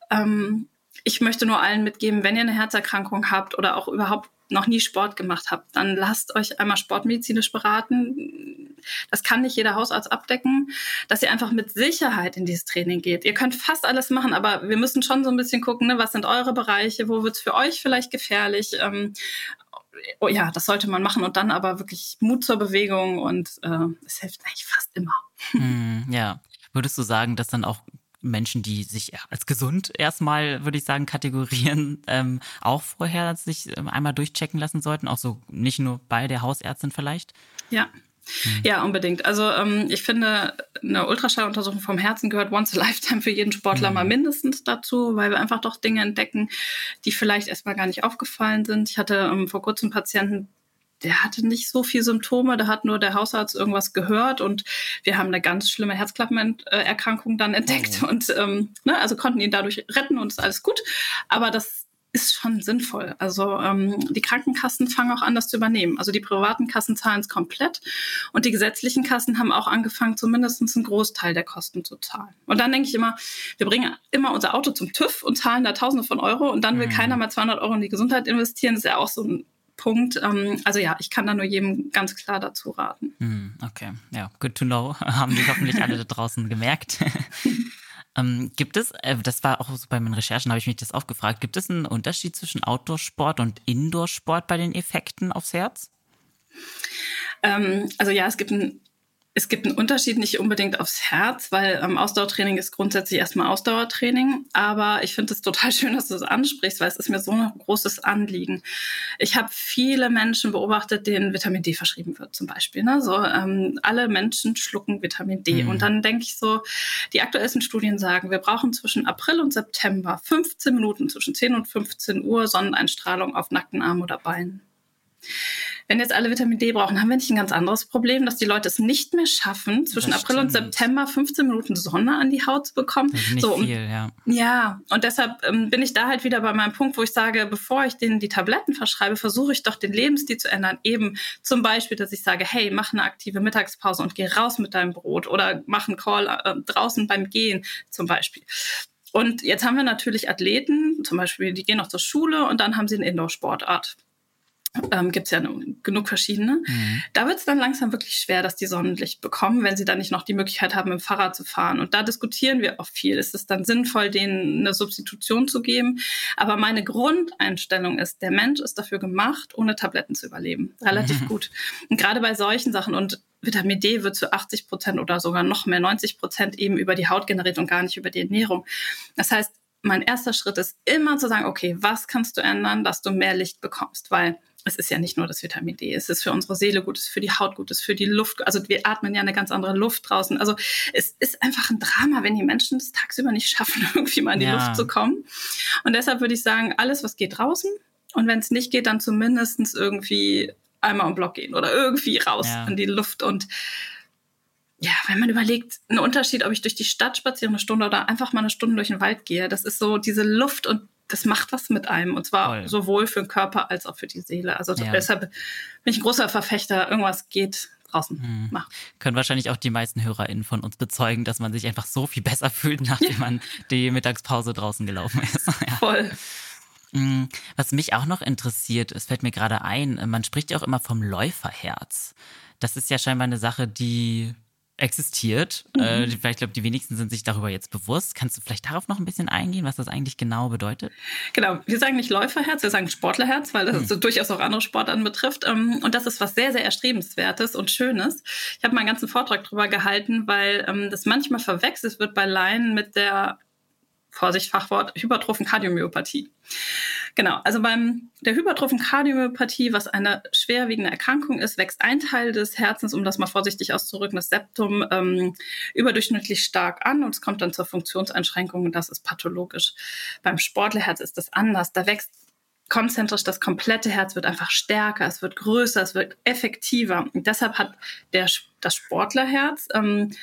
Ähm, ich möchte nur allen mitgeben, wenn ihr eine Herzerkrankung habt oder auch überhaupt noch nie Sport gemacht habt, dann lasst euch einmal sportmedizinisch beraten. Das kann nicht jeder Hausarzt abdecken, dass ihr einfach mit Sicherheit in dieses Training geht. Ihr könnt fast alles machen, aber wir müssen schon so ein bisschen gucken, ne, was sind eure Bereiche, wo wird es für euch vielleicht gefährlich. Ähm, oh ja, das sollte man machen und dann aber wirklich Mut zur Bewegung und äh, es hilft eigentlich fast immer. Mm, ja. Würdest du sagen, dass dann auch Menschen, die sich als gesund erstmal, würde ich sagen, kategorieren, ähm, auch vorher sich ähm, einmal durchchecken lassen sollten, auch so nicht nur bei der Hausärztin vielleicht? Ja, Mhm. Ja, unbedingt. Also ähm, ich finde, eine Ultraschalluntersuchung vom Herzen gehört once a lifetime für jeden Sportler mhm. mal mindestens dazu, weil wir einfach doch Dinge entdecken, die vielleicht erstmal gar nicht aufgefallen sind. Ich hatte ähm, vor kurzem Patienten, der hatte nicht so viel Symptome, da hat nur der Hausarzt irgendwas gehört und wir haben eine ganz schlimme Herzklappenerkrankung dann entdeckt oh. und ähm, ne, also konnten ihn dadurch retten und ist alles gut. Aber das ist schon sinnvoll. Also ähm, die Krankenkassen fangen auch an, das zu übernehmen. Also die privaten Kassen zahlen es komplett und die gesetzlichen Kassen haben auch angefangen, zumindest einen Großteil der Kosten zu zahlen. Und dann denke ich immer, wir bringen immer unser Auto zum TÜV und zahlen da Tausende von Euro und dann will mhm. keiner mal 200 Euro in die Gesundheit investieren. Das ist ja auch so ein Punkt. Ähm, also ja, ich kann da nur jedem ganz klar dazu raten. Mhm, okay, ja, good to know. Haben die hoffentlich alle da draußen gemerkt. Ähm, gibt es, äh, das war auch so bei meinen Recherchen, habe ich mich das auch gefragt, gibt es einen Unterschied zwischen Outdoor-Sport und Indoor-Sport bei den Effekten aufs Herz? Ähm, also ja, es gibt einen es gibt einen Unterschied nicht unbedingt aufs Herz, weil ähm, Ausdauertraining ist grundsätzlich erstmal Ausdauertraining. Aber ich finde es total schön, dass du es ansprichst, weil es ist mir so ein großes Anliegen. Ich habe viele Menschen beobachtet, denen Vitamin D verschrieben wird, zum Beispiel. Ne? So, ähm, alle Menschen schlucken Vitamin D. Mhm. Und dann denke ich so, die aktuellsten Studien sagen, wir brauchen zwischen April und September 15 Minuten zwischen 10 und 15 Uhr Sonneneinstrahlung auf nackten Armen oder Beinen wenn jetzt alle Vitamin D brauchen, haben wir nicht ein ganz anderes Problem, dass die Leute es nicht mehr schaffen, zwischen das April stimmt. und September 15 Minuten Sonne an die Haut zu bekommen. So, viel, ja. Ja, und deshalb ähm, bin ich da halt wieder bei meinem Punkt, wo ich sage, bevor ich denen die Tabletten verschreibe, versuche ich doch den Lebensstil zu ändern. Eben zum Beispiel, dass ich sage, hey, mach eine aktive Mittagspause und geh raus mit deinem Brot oder mach einen Call äh, draußen beim Gehen zum Beispiel. Und jetzt haben wir natürlich Athleten, zum Beispiel, die gehen noch zur Schule und dann haben sie eine Indoor-Sportart ähm, gibt es ja genug verschiedene. Mhm. Da wird es dann langsam wirklich schwer, dass die Sonnenlicht bekommen, wenn sie dann nicht noch die Möglichkeit haben, mit dem Fahrrad zu fahren. Und da diskutieren wir auch viel. Ist es dann sinnvoll, denen eine Substitution zu geben? Aber meine Grundeinstellung ist, der Mensch ist dafür gemacht, ohne Tabletten zu überleben. Relativ mhm. gut. Und gerade bei solchen Sachen und Vitamin D wird zu 80 Prozent oder sogar noch mehr, 90 Prozent eben über die Haut generiert und gar nicht über die Ernährung. Das heißt, mein erster Schritt ist immer zu sagen, okay, was kannst du ändern, dass du mehr Licht bekommst? Weil es ist ja nicht nur das Vitamin D, es ist für unsere Seele gut, es ist für die Haut gut, es ist für die Luft, also wir atmen ja eine ganz andere Luft draußen. Also es ist einfach ein Drama, wenn die Menschen es tagsüber nicht schaffen, irgendwie mal in die ja. Luft zu kommen. Und deshalb würde ich sagen, alles, was geht draußen. Und wenn es nicht geht, dann zumindest irgendwie einmal um Block gehen oder irgendwie raus ja. in die Luft. Und ja, wenn man überlegt, ein Unterschied, ob ich durch die Stadt spaziere eine Stunde oder einfach mal eine Stunde durch den Wald gehe, das ist so diese Luft und das macht was mit einem. Und zwar Voll. sowohl für den Körper als auch für die Seele. Also ja. deshalb bin ich ein großer Verfechter, irgendwas geht draußen hm. macht. Können wahrscheinlich auch die meisten HörerInnen von uns bezeugen, dass man sich einfach so viel besser fühlt, nachdem ja. man die Mittagspause draußen gelaufen ist. ja. Voll. Hm, was mich auch noch interessiert, es fällt mir gerade ein, man spricht ja auch immer vom Läuferherz. Das ist ja scheinbar eine Sache, die existiert. Mhm. Äh, ich glaube, die wenigsten sind sich darüber jetzt bewusst. Kannst du vielleicht darauf noch ein bisschen eingehen, was das eigentlich genau bedeutet? Genau, wir sagen nicht Läuferherz, wir sagen Sportlerherz, weil das mhm. so durchaus auch andere Sportarten betrifft. Ähm, und das ist was sehr, sehr erstrebenswertes und Schönes. Ich habe meinen ganzen Vortrag darüber gehalten, weil ähm, das manchmal verwechselt wird bei Laien mit der Vorsicht, Fachwort, hypertrophen Kardiomyopathie. Genau, also beim der hypertrophen Kardiomyopathie, was eine schwerwiegende Erkrankung ist, wächst ein Teil des Herzens, um das mal vorsichtig auszudrücken, das Septum, ähm, überdurchschnittlich stark an und es kommt dann zur Funktionseinschränkung und das ist pathologisch. Beim Sportlerherz ist das anders. Da wächst konzentrisch das komplette Herz wird einfach stärker, es wird größer, es wird effektiver. Und deshalb hat der, das Sportlerherz ähm,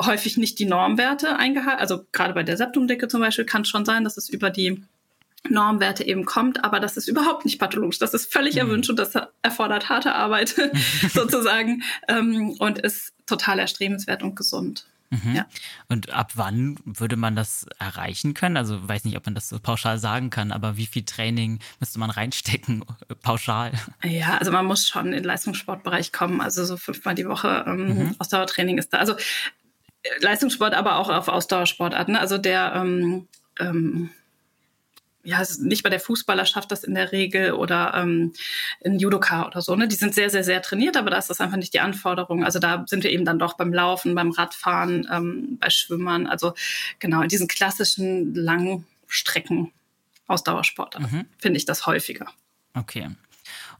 häufig nicht die Normwerte eingehalten. Also gerade bei der Septumdicke zum Beispiel kann es schon sein, dass es über die Normwerte eben kommt, aber das ist überhaupt nicht pathologisch. Das ist völlig mhm. erwünscht und das erfordert harte Arbeit sozusagen ähm, und ist total erstrebenswert und gesund. Mhm. Ja. Und ab wann würde man das erreichen können? Also weiß nicht, ob man das so pauschal sagen kann, aber wie viel Training müsste man reinstecken, pauschal? Ja, also man muss schon in den Leistungssportbereich kommen. Also so fünfmal die Woche ähm, mhm. Ausdauertraining ist da. Also Leistungssport, aber auch auf Ausdauersportarten. Also der ähm, ähm, ja, nicht bei der Fußballer schafft das in der Regel oder ähm, ein Judoka oder so. Ne? Die sind sehr, sehr, sehr trainiert, aber da ist das einfach nicht die Anforderung. Also da sind wir eben dann doch beim Laufen, beim Radfahren, ähm, bei Schwimmern. Also genau, in diesen klassischen langen Strecken Ausdauersport mhm. finde ich das häufiger. Okay.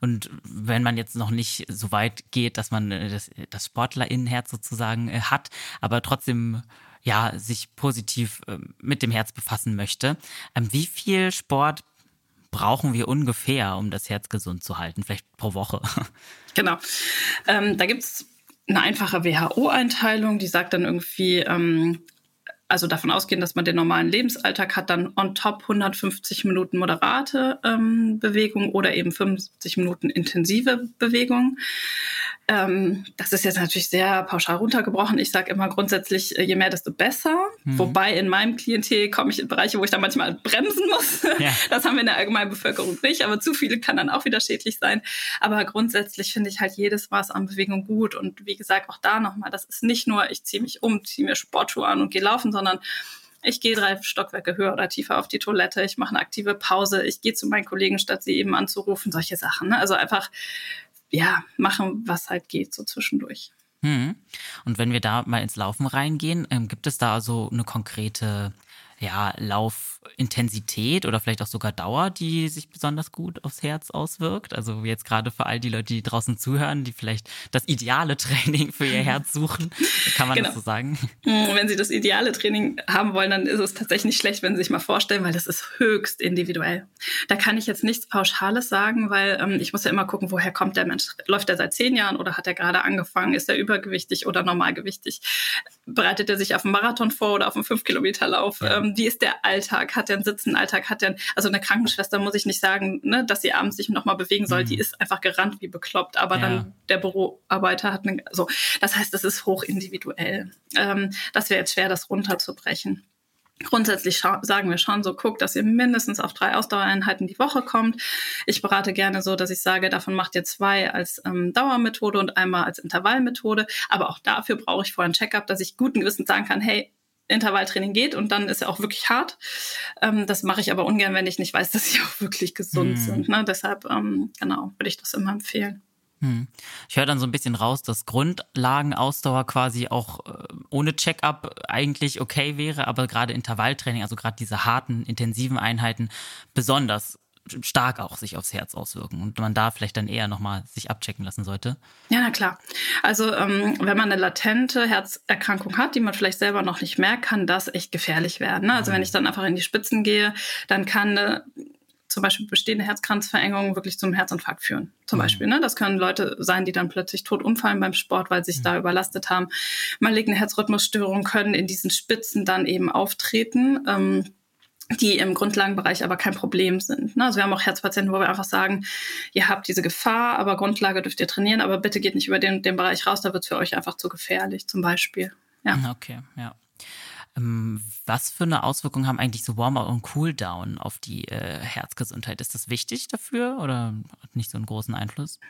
Und wenn man jetzt noch nicht so weit geht, dass man äh, das, das Sportlerinnenherz sozusagen äh, hat, aber trotzdem ja sich positiv äh, mit dem Herz befassen möchte, ähm, wie viel Sport brauchen wir ungefähr, um das Herz gesund zu halten? Vielleicht pro Woche. Genau. Ähm, da gibt es eine einfache WHO-Einteilung, die sagt dann irgendwie, ähm, also davon ausgehen, dass man den normalen Lebensalltag hat, dann on top 150 Minuten moderate ähm, Bewegung oder eben 50 Minuten intensive Bewegung. Ähm, das ist jetzt natürlich sehr pauschal runtergebrochen. Ich sage immer grundsätzlich, äh, je mehr, desto besser. Mhm. Wobei in meinem Klientel komme ich in Bereiche, wo ich dann manchmal bremsen muss. Ja. Das haben wir in der allgemeinen Bevölkerung nicht, aber zu viele kann dann auch wieder schädlich sein. Aber grundsätzlich finde ich halt jedes Maß an Bewegung gut. Und wie gesagt, auch da nochmal, das ist nicht nur, ich ziehe mich um, ziehe mir Sportschuhe an und gehe laufen, sondern ich gehe drei Stockwerke höher oder tiefer auf die Toilette, ich mache eine aktive Pause, ich gehe zu meinen Kollegen, statt sie eben anzurufen, solche Sachen. Ne? Also einfach ja, machen, was halt geht, so zwischendurch. Hm. Und wenn wir da mal ins Laufen reingehen, ähm, gibt es da so eine konkrete ja, Laufintensität oder vielleicht auch sogar Dauer, die sich besonders gut aufs Herz auswirkt? Also jetzt gerade für all die Leute, die draußen zuhören, die vielleicht das ideale Training für ihr Herz suchen, kann man genau. das so sagen? Hm, wenn sie das ideale Training haben wollen, dann ist es tatsächlich nicht schlecht, wenn sie sich mal vorstellen, weil das ist höchst individuell. Da kann ich jetzt nichts Pauschales sagen, weil ähm, ich muss ja immer gucken, woher kommt der Mensch? Läuft er seit zehn Jahren oder hat er gerade angefangen? Ist er übergewichtig oder normalgewichtig? Bereitet er sich auf einen Marathon vor oder auf einen fünf Kilometer Lauf? Ja. Ähm, wie ist der Alltag? Hat der einen sitzenden Alltag? Hat der also eine Krankenschwester muss ich nicht sagen, ne, dass sie abends sich nochmal bewegen soll. Mhm. Die ist einfach gerannt wie bekloppt. Aber ja. dann der Büroarbeiter hat eine, so. Das heißt, es ist hoch individuell. Ähm, das wäre jetzt schwer, das runterzubrechen. Grundsätzlich sagen wir schon so, guckt, dass ihr mindestens auf drei Ausdauereinheiten die Woche kommt. Ich berate gerne so, dass ich sage, davon macht ihr zwei als ähm, Dauermethode und einmal als Intervallmethode. Aber auch dafür brauche ich vorher ein Checkup, dass ich guten Gewissens sagen kann, hey, Intervalltraining geht und dann ist er auch wirklich hart. Ähm, das mache ich aber ungern, wenn ich nicht weiß, dass sie auch wirklich gesund mhm. sind. Ne? Deshalb, ähm, genau, würde ich das immer empfehlen. Hm. Ich höre dann so ein bisschen raus, dass Grundlagenausdauer quasi auch äh, ohne Check-up eigentlich okay wäre, aber gerade Intervalltraining, also gerade diese harten, intensiven Einheiten besonders stark auch sich aufs Herz auswirken und man da vielleicht dann eher nochmal sich abchecken lassen sollte? Ja, na klar. Also ähm, wenn man eine latente Herzerkrankung hat, die man vielleicht selber noch nicht merkt, kann das echt gefährlich werden. Ne? Also wenn mhm. ich dann einfach in die Spitzen gehe, dann kann eine zum Beispiel bestehende Herzkranzverengung wirklich zum Herzinfarkt führen. Zum mhm. Beispiel. Ne? Das können Leute sein, die dann plötzlich tot umfallen beim Sport, weil sie sich mhm. da überlastet haben. Maligne Herzrhythmusstörungen können in diesen Spitzen dann eben auftreten. Ähm, die im Grundlagenbereich aber kein Problem sind. Ne? Also wir haben auch Herzpatienten, wo wir einfach sagen, ihr habt diese Gefahr, aber Grundlage dürft ihr trainieren, aber bitte geht nicht über den, den Bereich raus, da wird es für euch einfach zu gefährlich, zum Beispiel. Ja. Okay, ja. Ähm, was für eine Auswirkung haben eigentlich so Warm-up und Cooldown auf die äh, Herzgesundheit? Ist das wichtig dafür oder hat nicht so einen großen Einfluss?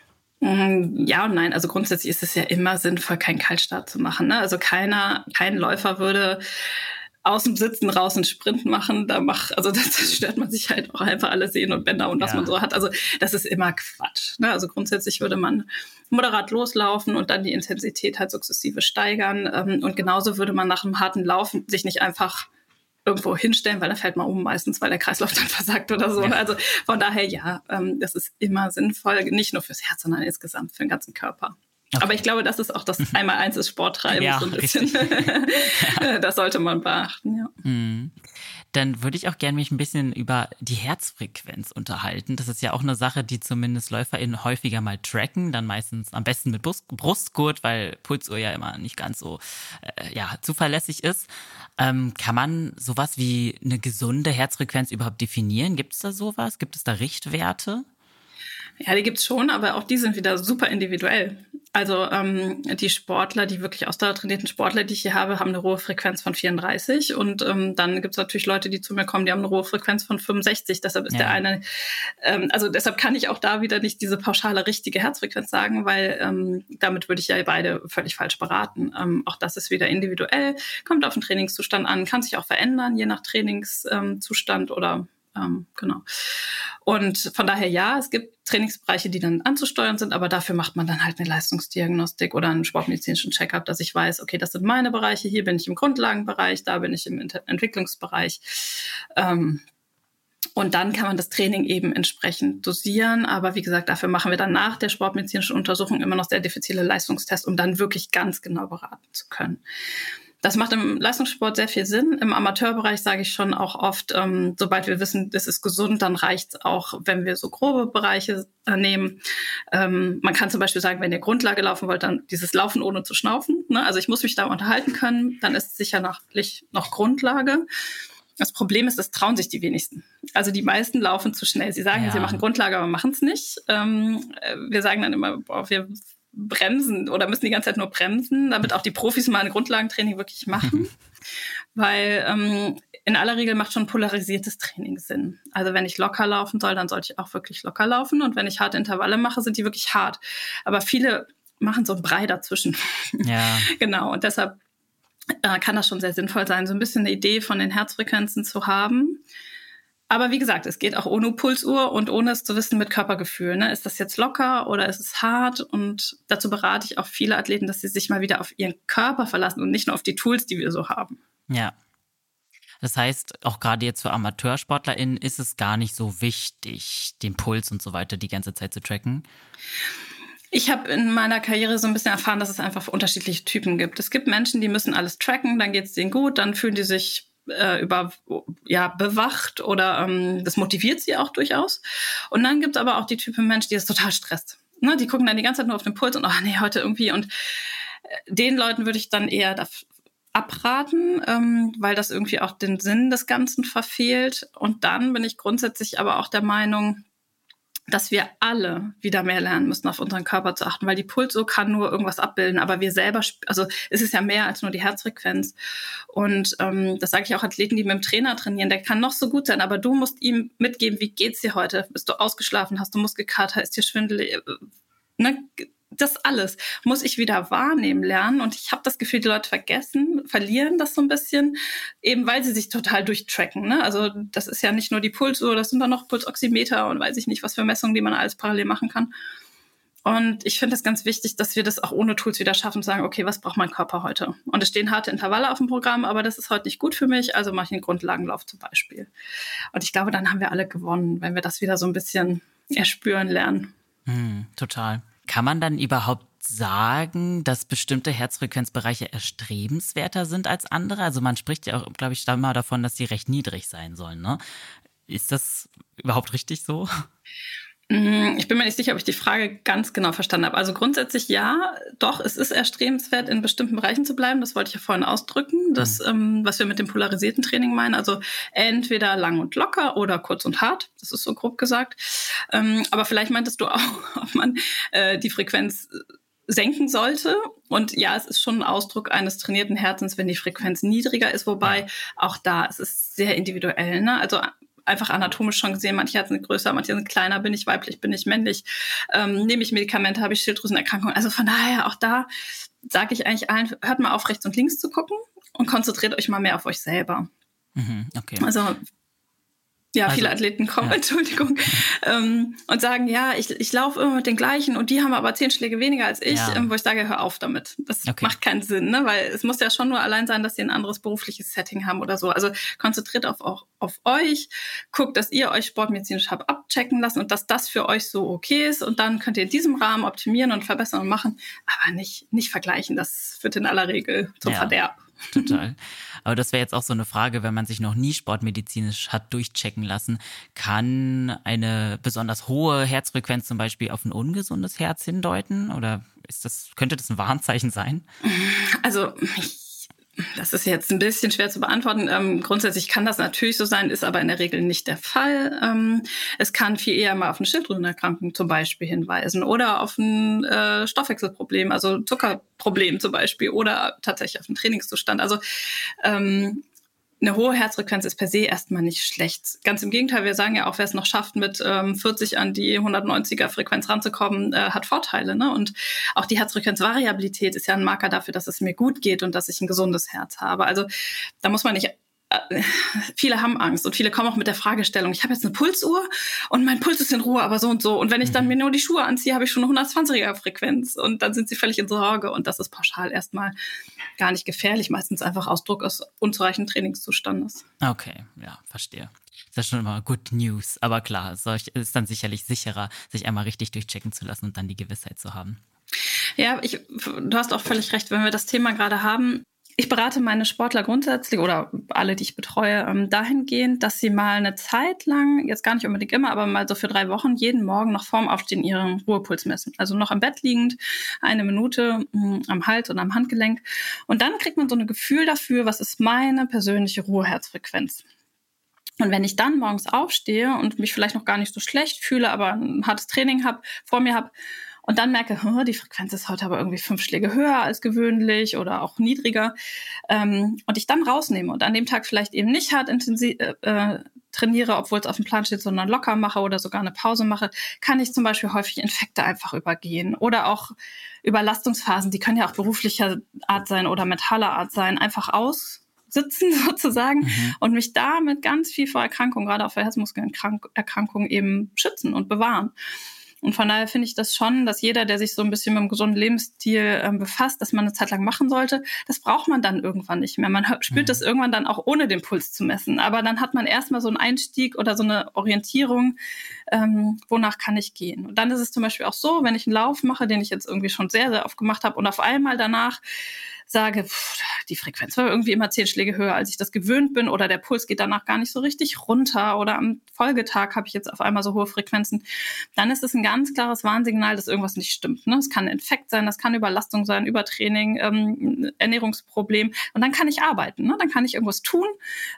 Mm, ja und nein. Also grundsätzlich ist es ja immer sinnvoll, keinen Kaltstart zu machen. Ne? Also keiner, kein Läufer würde aus dem Sitzen raus einen Sprint machen, da mach, also da zerstört man sich halt auch einfach alle Sehnen und Bänder und was ja. man so hat. Also das ist immer Quatsch. Ne? Also grundsätzlich würde man moderat loslaufen und dann die Intensität halt sukzessive steigern. Ähm, und genauso würde man nach einem harten Laufen sich nicht einfach irgendwo hinstellen, weil er fällt mal um, meistens, weil der Kreislauf dann versagt oder so. Ja. Also von daher ja, ähm, das ist immer sinnvoll, nicht nur fürs Herz, sondern insgesamt für den ganzen Körper. Okay. Aber ich glaube, das ist auch das einmal eins ist Sporttreiben ja, so ein bisschen. das sollte man beachten, ja. Mhm dann würde ich auch gerne mich ein bisschen über die Herzfrequenz unterhalten. Das ist ja auch eine Sache, die zumindest LäuferInnen häufiger mal tracken, dann meistens am besten mit Brust Brustgurt, weil Pulsuhr ja immer nicht ganz so äh, ja, zuverlässig ist. Ähm, kann man sowas wie eine gesunde Herzfrequenz überhaupt definieren? Gibt es da sowas? Gibt es da Richtwerte? Ja, die gibt's schon, aber auch die sind wieder super individuell. Also ähm, die Sportler, die wirklich ausdauertrainierten Sportler, die ich hier habe, haben eine hohe Frequenz von 34 und ähm, dann gibt's natürlich Leute, die zu mir kommen, die haben eine hohe Frequenz von 65. Deshalb ist ja. der eine, ähm, also deshalb kann ich auch da wieder nicht diese pauschale richtige Herzfrequenz sagen, weil ähm, damit würde ich ja beide völlig falsch beraten. Ähm, auch das ist wieder individuell, kommt auf den Trainingszustand an, kann sich auch verändern, je nach Trainingszustand ähm, oder ähm, genau. Und von daher ja, es gibt Trainingsbereiche, die dann anzusteuern sind, aber dafür macht man dann halt eine Leistungsdiagnostik oder einen sportmedizinischen Checkup, dass ich weiß, okay, das sind meine Bereiche, hier bin ich im Grundlagenbereich, da bin ich im Entwicklungsbereich. Ähm, und dann kann man das Training eben entsprechend dosieren. Aber wie gesagt, dafür machen wir dann nach der sportmedizinischen Untersuchung immer noch sehr diffizile Leistungstests, um dann wirklich ganz genau beraten zu können. Das macht im Leistungssport sehr viel Sinn. Im Amateurbereich sage ich schon auch oft, ähm, sobald wir wissen, das ist gesund, dann reicht es auch, wenn wir so grobe Bereiche äh, nehmen. Ähm, man kann zum Beispiel sagen, wenn ihr Grundlage laufen wollt, dann dieses Laufen ohne zu schnaufen. Ne? Also ich muss mich da unterhalten können, dann ist es sicher noch, noch Grundlage. Das Problem ist, das trauen sich die wenigsten. Also die meisten laufen zu schnell. Sie sagen, ja. sie machen Grundlage, aber machen es nicht. Ähm, äh, wir sagen dann immer, boah, wir bremsen oder müssen die ganze Zeit nur bremsen, damit auch die Profis mal ein Grundlagentraining wirklich machen. Weil ähm, in aller Regel macht schon polarisiertes Training Sinn. Also wenn ich locker laufen soll, dann sollte ich auch wirklich locker laufen. Und wenn ich harte Intervalle mache, sind die wirklich hart. Aber viele machen so einen Brei dazwischen. Ja. genau. Und deshalb äh, kann das schon sehr sinnvoll sein, so ein bisschen eine Idee von den Herzfrequenzen zu haben. Aber wie gesagt, es geht auch ohne Pulsuhr und ohne es zu wissen mit Körpergefühl. Ne? Ist das jetzt locker oder ist es hart? Und dazu berate ich auch viele Athleten, dass sie sich mal wieder auf ihren Körper verlassen und nicht nur auf die Tools, die wir so haben. Ja. Das heißt, auch gerade jetzt für AmateursportlerInnen ist es gar nicht so wichtig, den Puls und so weiter die ganze Zeit zu tracken. Ich habe in meiner Karriere so ein bisschen erfahren, dass es einfach unterschiedliche Typen gibt. Es gibt Menschen, die müssen alles tracken, dann geht es denen gut, dann fühlen die sich äh, über ja bewacht oder ähm, das motiviert sie auch durchaus. Und dann gibt es aber auch die Typen Mensch, die es total stresst. Ne? Die gucken dann die ganze Zeit nur auf den Puls und ach nee, heute irgendwie. Und äh, den Leuten würde ich dann eher abraten, ähm, weil das irgendwie auch den Sinn des Ganzen verfehlt. Und dann bin ich grundsätzlich aber auch der Meinung, dass wir alle wieder mehr lernen müssen, auf unseren Körper zu achten, weil die Pulso kann nur irgendwas abbilden, aber wir selber, also es ist ja mehr als nur die Herzfrequenz. Und ähm, das sage ich auch Athleten, die mit dem Trainer trainieren, der kann noch so gut sein, aber du musst ihm mitgeben, wie geht's dir heute? Bist du ausgeschlafen? Hast du Muskelkater? Ist dir schwindelig? Ne? Das alles muss ich wieder wahrnehmen lernen. Und ich habe das Gefühl, die Leute vergessen, verlieren das so ein bisschen, eben weil sie sich total durchtracken. Ne? Also das ist ja nicht nur die Pulsuhr, das sind dann noch Pulsoximeter und weiß ich nicht, was für Messungen, die man alles parallel machen kann. Und ich finde es ganz wichtig, dass wir das auch ohne Tools wieder schaffen und sagen, okay, was braucht mein Körper heute? Und es stehen harte Intervalle auf dem Programm, aber das ist heute nicht gut für mich, also mache ich einen Grundlagenlauf zum Beispiel. Und ich glaube, dann haben wir alle gewonnen, wenn wir das wieder so ein bisschen erspüren lernen. Hm, total. Kann man dann überhaupt sagen, dass bestimmte Herzfrequenzbereiche erstrebenswerter sind als andere? Also man spricht ja auch, glaube ich, da mal davon, dass die recht niedrig sein sollen. Ne? Ist das überhaupt richtig so? Mm, ich bin mir nicht sicher, ob ich die Frage ganz genau verstanden habe. Also grundsätzlich ja, doch, es ist erstrebenswert, in bestimmten Bereichen zu bleiben. Das wollte ich ja vorhin ausdrücken, das, mhm. ähm, was wir mit dem polarisierten Training meinen. Also entweder lang und locker oder kurz und hart. Das ist so grob gesagt. Ähm, aber vielleicht meintest du auch, ob man äh, die Frequenz senken sollte. Und ja, es ist schon ein Ausdruck eines trainierten Herzens, wenn die Frequenz niedriger ist, wobei auch da es ist sehr individuell. Ne? Also einfach anatomisch schon gesehen, manche Herzen sind größer, manche sind kleiner, bin ich weiblich, bin ich männlich, ähm, nehme ich Medikamente, habe ich Schilddrüsenerkrankungen. Also von daher auch da sage ich eigentlich allen, hört mal auf, rechts und links zu gucken und konzentriert euch mal mehr auf euch selber. Mhm, okay. Also Ja, also, viele Athleten kommen, ja. Entschuldigung, ähm, und sagen, ja, ich, ich laufe immer mit den gleichen und die haben aber zehn Schläge weniger als ich, ja. ähm, wo ich sage, hör auf damit. Das okay. macht keinen Sinn, ne? weil es muss ja schon nur allein sein, dass sie ein anderes berufliches Setting haben oder so. Also konzentriert auf, auf, auf euch, guckt, dass ihr euch sportmedizinisch habt abchecken lassen und dass das für euch so okay ist und dann könnt ihr in diesem Rahmen optimieren und verbessern und machen, aber nicht, nicht vergleichen. Das führt in aller Regel zum ja. Verderb. Total. Aber das wäre jetzt auch so eine Frage, wenn man sich noch nie sportmedizinisch hat durchchecken lassen, kann eine besonders hohe Herzfrequenz zum Beispiel auf ein ungesundes Herz hindeuten? Oder ist das, könnte das ein Warnzeichen sein? Also ich das ist jetzt ein bisschen schwer zu beantworten. Ähm, grundsätzlich kann das natürlich so sein, ist aber in der Regel nicht der Fall. Ähm, es kann viel eher mal auf eine Schilddrüsenerkrankung zum Beispiel hinweisen oder auf ein äh, Stoffwechselproblem, also Zuckerproblem zum Beispiel oder tatsächlich auf einen Trainingszustand. Also ähm, eine hohe Herzfrequenz ist per se erstmal nicht schlecht. Ganz im Gegenteil, wir sagen ja auch, wer es noch schafft, mit ähm, 40 an die 190er Frequenz ranzukommen, äh, hat Vorteile. Ne? Und auch die Herzfrequenzvariabilität ist ja ein Marker dafür, dass es mir gut geht und dass ich ein gesundes Herz habe. Also da muss man nicht viele haben Angst und viele kommen auch mit der Fragestellung, ich habe jetzt eine Pulsuhr und mein Puls ist in Ruhe, aber so und so. Und wenn ich dann mhm. mir nur die Schuhe anziehe, habe ich schon eine 120er Frequenz und dann sind sie völlig in Sorge und das ist pauschal erstmal gar nicht gefährlich, meistens einfach Ausdruck aus unzureichenden Trainingszustandes. Okay, ja, verstehe. Das ist schon immer Good News, aber klar, es ist dann sicherlich sicherer, sich einmal richtig durchchecken zu lassen und dann die Gewissheit zu haben. Ja, ich, du hast auch völlig recht, wenn wir das Thema gerade haben, ich berate meine Sportler grundsätzlich oder alle, die ich betreue, ähm, dahingehend, dass sie mal eine Zeit lang, jetzt gar nicht unbedingt immer, aber mal so für drei Wochen jeden Morgen noch vorm Aufstehen ihren Ruhepuls messen. Also noch im Bett liegend, eine Minute mh, am Hals und am Handgelenk. Und dann kriegt man so ein Gefühl dafür, was ist meine persönliche Ruheherzfrequenz. Und wenn ich dann morgens aufstehe und mich vielleicht noch gar nicht so schlecht fühle, aber ein hartes Training habe, vor mir habe und dann merke, die Frequenz ist heute aber irgendwie fünf Schläge höher als gewöhnlich oder auch niedriger ähm, und ich dann rausnehme und an dem Tag vielleicht eben nicht hart intensiv äh, äh, trainiere, obwohl es auf dem Plan steht, sondern locker mache oder sogar eine Pause mache, kann ich zum Beispiel häufig Infekte einfach übergehen oder auch Überlastungsphasen, die können ja auch beruflicher Art sein oder mentaler Art sein, einfach aus sitzen sozusagen mhm. und mich da mit ganz viel vor Erkrankungen, gerade auch für Herzmuskelerkrankungen eben schützen und bewahren. Und von daher finde ich das schon, dass jeder, der sich so ein bisschen mit einem gesunden Lebensstil ähm, befasst, dass man eine Zeit lang machen sollte. Das braucht man dann irgendwann nicht mehr. Man spürt mhm. das irgendwann dann auch ohne den Puls zu messen. Aber dann hat man erstmal so einen Einstieg oder so eine Orientierung, ähm, wonach kann ich gehen. Und dann ist es zum Beispiel auch so, wenn ich einen Lauf mache, den ich jetzt irgendwie schon sehr, sehr oft gemacht habe und auf einmal danach sage, pff, die Frequenz war irgendwie immer zehn Schläge höher, als ich das gewöhnt bin, oder der Puls geht danach gar nicht so richtig runter, oder am Folgetag habe ich jetzt auf einmal so hohe Frequenzen, dann ist es ein ganz klares Warnsignal, dass irgendwas nicht stimmt. Ne? Es kann ein Infekt sein, das kann Überlastung sein, Übertraining, ähm, Ernährungsproblem, und dann kann ich arbeiten. Ne? Dann kann ich irgendwas tun,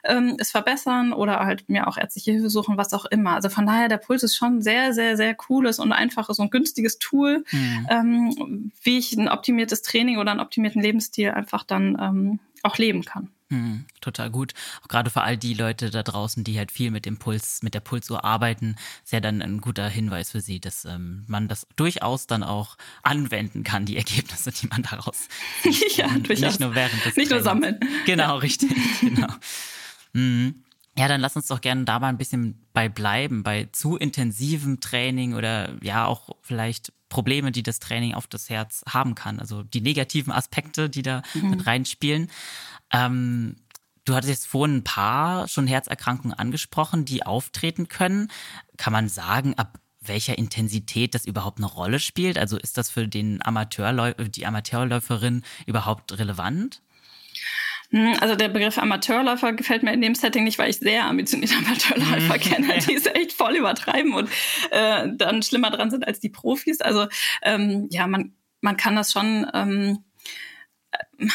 ähm, es verbessern oder halt mir auch ärztliche Hilfe suchen, was auch immer. Also von daher, der Puls ist schon sehr, sehr, sehr cooles und einfaches und günstiges Tool, mhm. ähm, wie ich ein optimiertes Training oder einen optimierten Lebensstil Lebensstil einfach dann ähm, auch leben kann. Hm, total gut. Auch gerade für all die Leute da draußen, die halt viel mit dem Puls, mit der Pulsuhr arbeiten, ist ja dann ein guter Hinweis für sie, dass ähm, man das durchaus dann auch anwenden kann, die Ergebnisse, die man daraus ja, durchaus. Nicht nur während des Nicht Trainings. nur sammeln. Genau, richtig. genau. Mhm. Ja, dann lass uns doch gerne da mal ein bisschen bei bleiben, bei zu intensivem Training oder ja auch vielleicht Probleme, die das Training auf das Herz haben kann. Also die negativen Aspekte, die da mhm. mit reinspielen. Ähm, du hattest jetzt vorhin ein paar schon Herzerkrankungen angesprochen, die auftreten können. Kann man sagen, ab welcher Intensität das überhaupt eine Rolle spielt? Also ist das für den Amateurläufer, die Amateurläuferin überhaupt relevant? Hm, also der Begriff Amateurläufer gefällt mir in dem Setting nicht, weil ich sehr ambitionierte Amateurläufer mhm. kenne, die es echt voll übertreiben und äh, dann schlimmer dran sind als die Profis. Also ähm, ja, man, man kann das schon. Ähm, äh,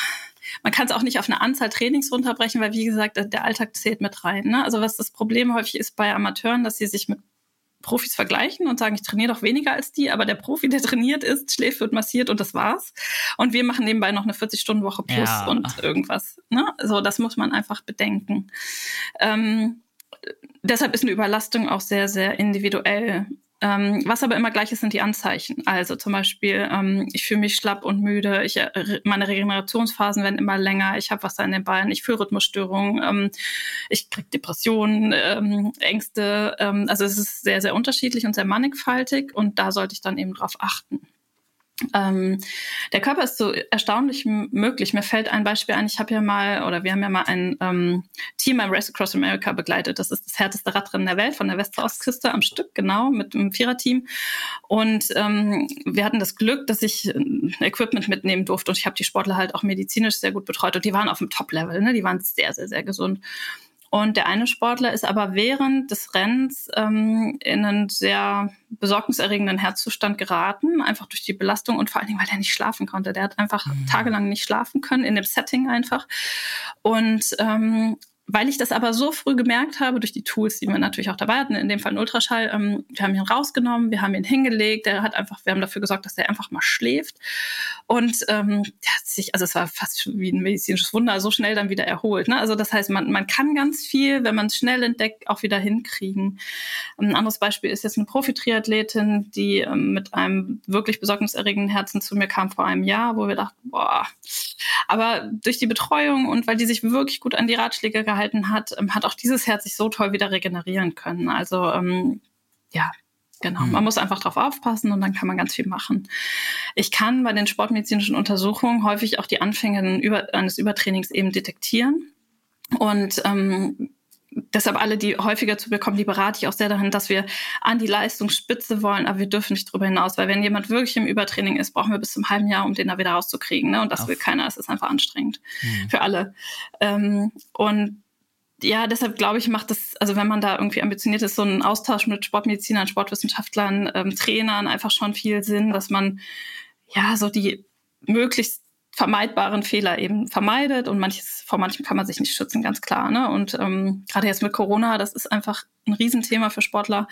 man kann es auch nicht auf eine Anzahl Trainings runterbrechen, weil wie gesagt, der Alltag zählt mit rein. Ne? Also was das Problem häufig ist bei Amateuren, dass sie sich mit Profis vergleichen und sagen, ich trainiere doch weniger als die, aber der Profi, der trainiert ist, schläft, wird massiert und das war's. Und wir machen nebenbei noch eine 40-Stunden-Woche plus ja. und irgendwas. Ne? So, das muss man einfach bedenken. Ähm, deshalb ist eine Überlastung auch sehr, sehr individuell. Ähm, was aber immer gleich ist, sind die Anzeichen. Also zum Beispiel, ähm, ich fühle mich schlapp und müde, ich, äh, meine Regenerationsphasen werden immer länger, ich habe Wasser in den Beinen, ich fühle Rhythmusstörungen, ähm, ich kriege Depressionen, ähm, Ängste. Ähm, also es ist sehr, sehr unterschiedlich und sehr mannigfaltig und da sollte ich dann eben drauf achten. Ähm, der Körper ist so erstaunlich möglich. Mir fällt ein Beispiel ein. Ich habe ja mal, oder wir haben ja mal ein ähm, Team beim Race Across America begleitet. Das ist das härteste Radrennen der Welt von der West- zur Ostküste am Stück, genau, mit einem Viererteam. Und ähm, wir hatten das Glück, dass ich Equipment mitnehmen durfte. Und ich habe die Sportler halt auch medizinisch sehr gut betreut. Und die waren auf dem Top-Level. Ne? Die waren sehr, sehr, sehr gesund. Und der eine Sportler ist aber während des Rennens ähm, in einen sehr besorgniserregenden Herzzustand geraten, einfach durch die Belastung und vor allen Dingen, weil er nicht schlafen konnte. Der hat einfach mhm. tagelang nicht schlafen können, in dem Setting einfach. Und ähm, weil ich das aber so früh gemerkt habe, durch die Tools, die wir natürlich auch dabei hatten, in dem Fall ein Ultraschall, ähm, wir haben ihn rausgenommen, wir haben ihn hingelegt, der hat einfach, wir haben dafür gesorgt, dass er einfach mal schläft. Und ähm, der hat sich, also es war fast wie ein medizinisches Wunder, so schnell dann wieder erholt. Ne? Also das heißt, man, man kann ganz viel, wenn man es schnell entdeckt, auch wieder hinkriegen. Ein anderes Beispiel ist jetzt eine Profi-Triathletin, die ähm, mit einem wirklich besorgniserregenden Herzen zu mir kam vor einem Jahr, wo wir dachten, boah, aber durch die Betreuung und weil die sich wirklich gut an die Ratschläge gehalten hat, ähm, hat auch dieses Herz sich so toll wieder regenerieren können. Also ähm, ja, Genau, man hm. muss einfach drauf aufpassen und dann kann man ganz viel machen. Ich kann bei den sportmedizinischen Untersuchungen häufig auch die Anfänge eines Übertrainings eben detektieren. Und ähm, deshalb alle, die häufiger zu bekommen, die berate ich auch sehr dahin, dass wir an die Leistungsspitze wollen, aber wir dürfen nicht darüber hinaus, weil wenn jemand wirklich im Übertraining ist, brauchen wir bis zum halben Jahr, um den da wieder rauszukriegen. Ne? Und das Auf. will keiner. Es ist einfach anstrengend mhm. für alle. Ähm, und ja, deshalb glaube ich, macht das, also wenn man da irgendwie ambitioniert ist, so ein Austausch mit Sportmedizinern, Sportwissenschaftlern, ähm, Trainern einfach schon viel Sinn, dass man ja so die möglichst vermeidbaren Fehler eben vermeidet und manches, vor manchem kann man sich nicht schützen, ganz klar. Ne? Und ähm, gerade jetzt mit Corona, das ist einfach ein Riesenthema für Sportler.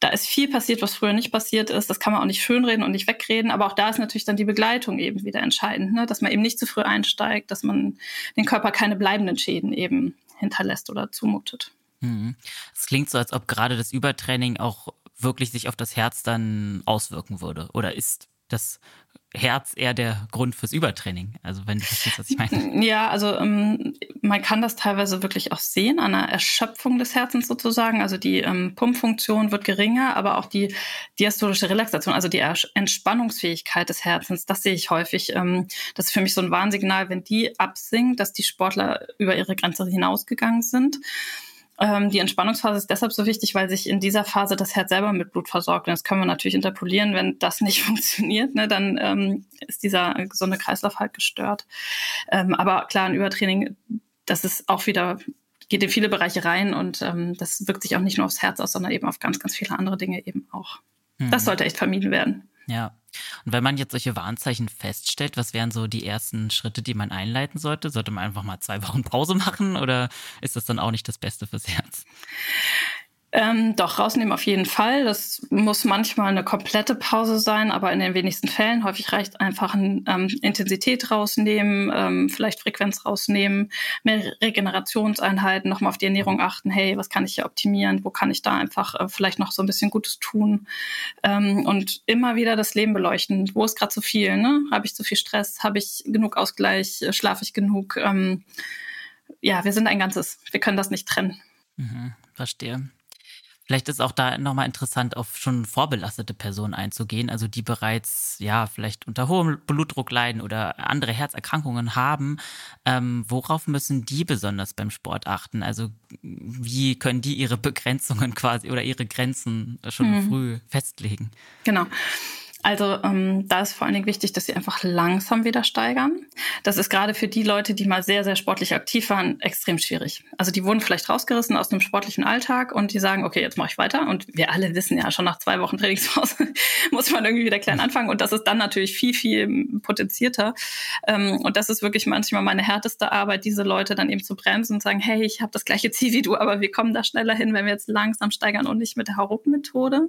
Da ist viel passiert, was früher nicht passiert ist. Das kann man auch nicht schönreden und nicht wegreden. Aber auch da ist natürlich dann die Begleitung eben wieder entscheidend, ne? dass man eben nicht zu früh einsteigt, dass man den Körper keine bleibenden Schäden eben hinterlässt oder zumutet. Mhm. Es klingt so, als ob gerade das Übertraining auch wirklich sich auf das Herz dann auswirken würde. Oder ist das Herz eher der Grund fürs Übertraining. Also wenn du verstehst, was ich meine. Ja, also ähm, man kann das teilweise wirklich auch sehen an einer Erschöpfung des Herzens sozusagen. Also die ähm, Pumpfunktion wird geringer, aber auch die diastolische Relaxation, also die Entspannungsfähigkeit des Herzens, das sehe ich häufig. Ähm, das ist für mich so ein Warnsignal, wenn die absinkt, dass die Sportler über ihre Grenze hinausgegangen sind. Ähm, die Entspannungsphase ist deshalb so wichtig, weil sich in dieser Phase das Herz selber mit Blut versorgt. Und das können wir natürlich interpolieren. Wenn das nicht funktioniert, ne, dann ähm, ist dieser gesunde Kreislauf halt gestört. Ähm, aber klar, ein Übertraining, das ist auch wieder geht in viele Bereiche rein und ähm, das wirkt sich auch nicht nur aufs Herz aus, sondern eben auf ganz, ganz viele andere Dinge eben auch. Mhm. Das sollte echt vermieden werden. Ja. Und wenn man jetzt solche Warnzeichen feststellt, was wären so die ersten Schritte, die man einleiten sollte? Sollte man einfach mal zwei Wochen Pause machen oder ist das dann auch nicht das Beste fürs Herz? Ähm, doch, rausnehmen auf jeden Fall. Das muss manchmal eine komplette Pause sein, aber in den wenigsten Fällen. Häufig reicht einfach ein, ähm, Intensität rausnehmen, ähm, vielleicht Frequenz rausnehmen, mehr Regenerationseinheiten, nochmal auf die Ernährung achten. Hey, was kann ich hier optimieren? Wo kann ich da einfach äh, vielleicht noch so ein bisschen Gutes tun? Ähm, und immer wieder das Leben beleuchten. Wo ist gerade zu viel? Ne? Habe ich zu viel Stress? Habe ich genug Ausgleich? Schlafe ich genug? Ähm, ja, wir sind ein Ganzes. Wir können das nicht trennen. Mhm, verstehe. Vielleicht ist auch da nochmal interessant, auf schon vorbelastete Personen einzugehen, also die bereits, ja, vielleicht unter hohem Blutdruck leiden oder andere Herzerkrankungen haben. Ähm, worauf müssen die besonders beim Sport achten? Also wie können die ihre Begrenzungen quasi oder ihre Grenzen schon mhm. früh festlegen? Genau. Also ähm, da ist vor allen Dingen wichtig, dass sie einfach langsam wieder steigern. Das ist gerade für die Leute, die mal sehr, sehr sportlich aktiv waren, extrem schwierig. Also die wurden vielleicht rausgerissen aus dem sportlichen Alltag und die sagen, okay, jetzt mache ich weiter. Und wir alle wissen ja, schon nach zwei Wochen Trainingspause muss man irgendwie wieder klein anfangen. Und das ist dann natürlich viel, viel potenzierter. Ähm, und das ist wirklich manchmal meine härteste Arbeit, diese Leute dann eben zu bremsen und sagen, hey, ich habe das gleiche Ziel wie du, aber wir kommen da schneller hin, wenn wir jetzt langsam steigern und nicht mit der Hauruck-Methode.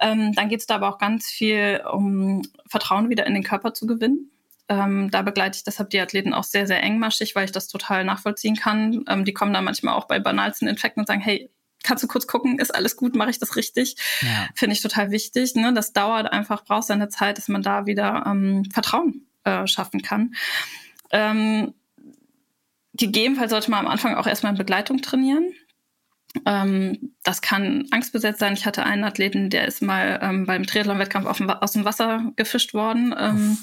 Ähm, dann geht es da aber auch ganz viel um Vertrauen wieder in den Körper zu gewinnen. Ähm, da begleite ich deshalb die Athleten auch sehr, sehr engmaschig, weil ich das total nachvollziehen kann. Ähm, die kommen da manchmal auch bei banalsten Infekten und sagen, hey, kannst du kurz gucken, ist alles gut, mache ich das richtig? Ja. Finde ich total wichtig. Ne? Das dauert einfach, braucht seine Zeit, dass man da wieder ähm, Vertrauen äh, schaffen kann. Ähm, gegebenenfalls sollte man am Anfang auch erstmal in Begleitung trainieren. Ähm, das kann angstbesetzt sein. Ich hatte einen Athleten, der ist mal ähm, beim Triathlon-Wettkampf aus dem Wasser gefischt worden. Ähm,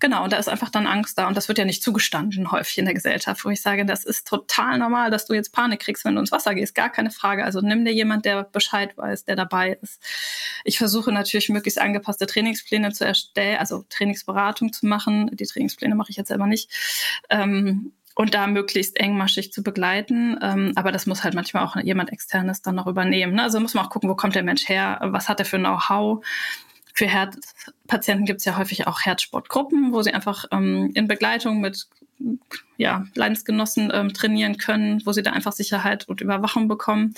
genau, und da ist einfach dann Angst da. Und das wird ja nicht zugestanden häufig in der Gesellschaft, wo ich sage, das ist total normal, dass du jetzt Panik kriegst, wenn du ins Wasser gehst. Gar keine Frage. Also nimm dir jemand, der Bescheid weiß, der dabei ist. Ich versuche natürlich möglichst angepasste Trainingspläne zu erstellen, also Trainingsberatung zu machen. Die Trainingspläne mache ich jetzt selber nicht. Ähm, und da möglichst engmaschig zu begleiten. Ähm, aber das muss halt manchmal auch jemand externes dann noch übernehmen. Ne? Also muss man auch gucken, wo kommt der Mensch her, was hat er für Know-how. Für Herzpatienten gibt es ja häufig auch Herzsportgruppen, wo sie einfach ähm, in Begleitung mit ja, Leidensgenossen ähm, trainieren können, wo sie da einfach Sicherheit und Überwachung bekommen.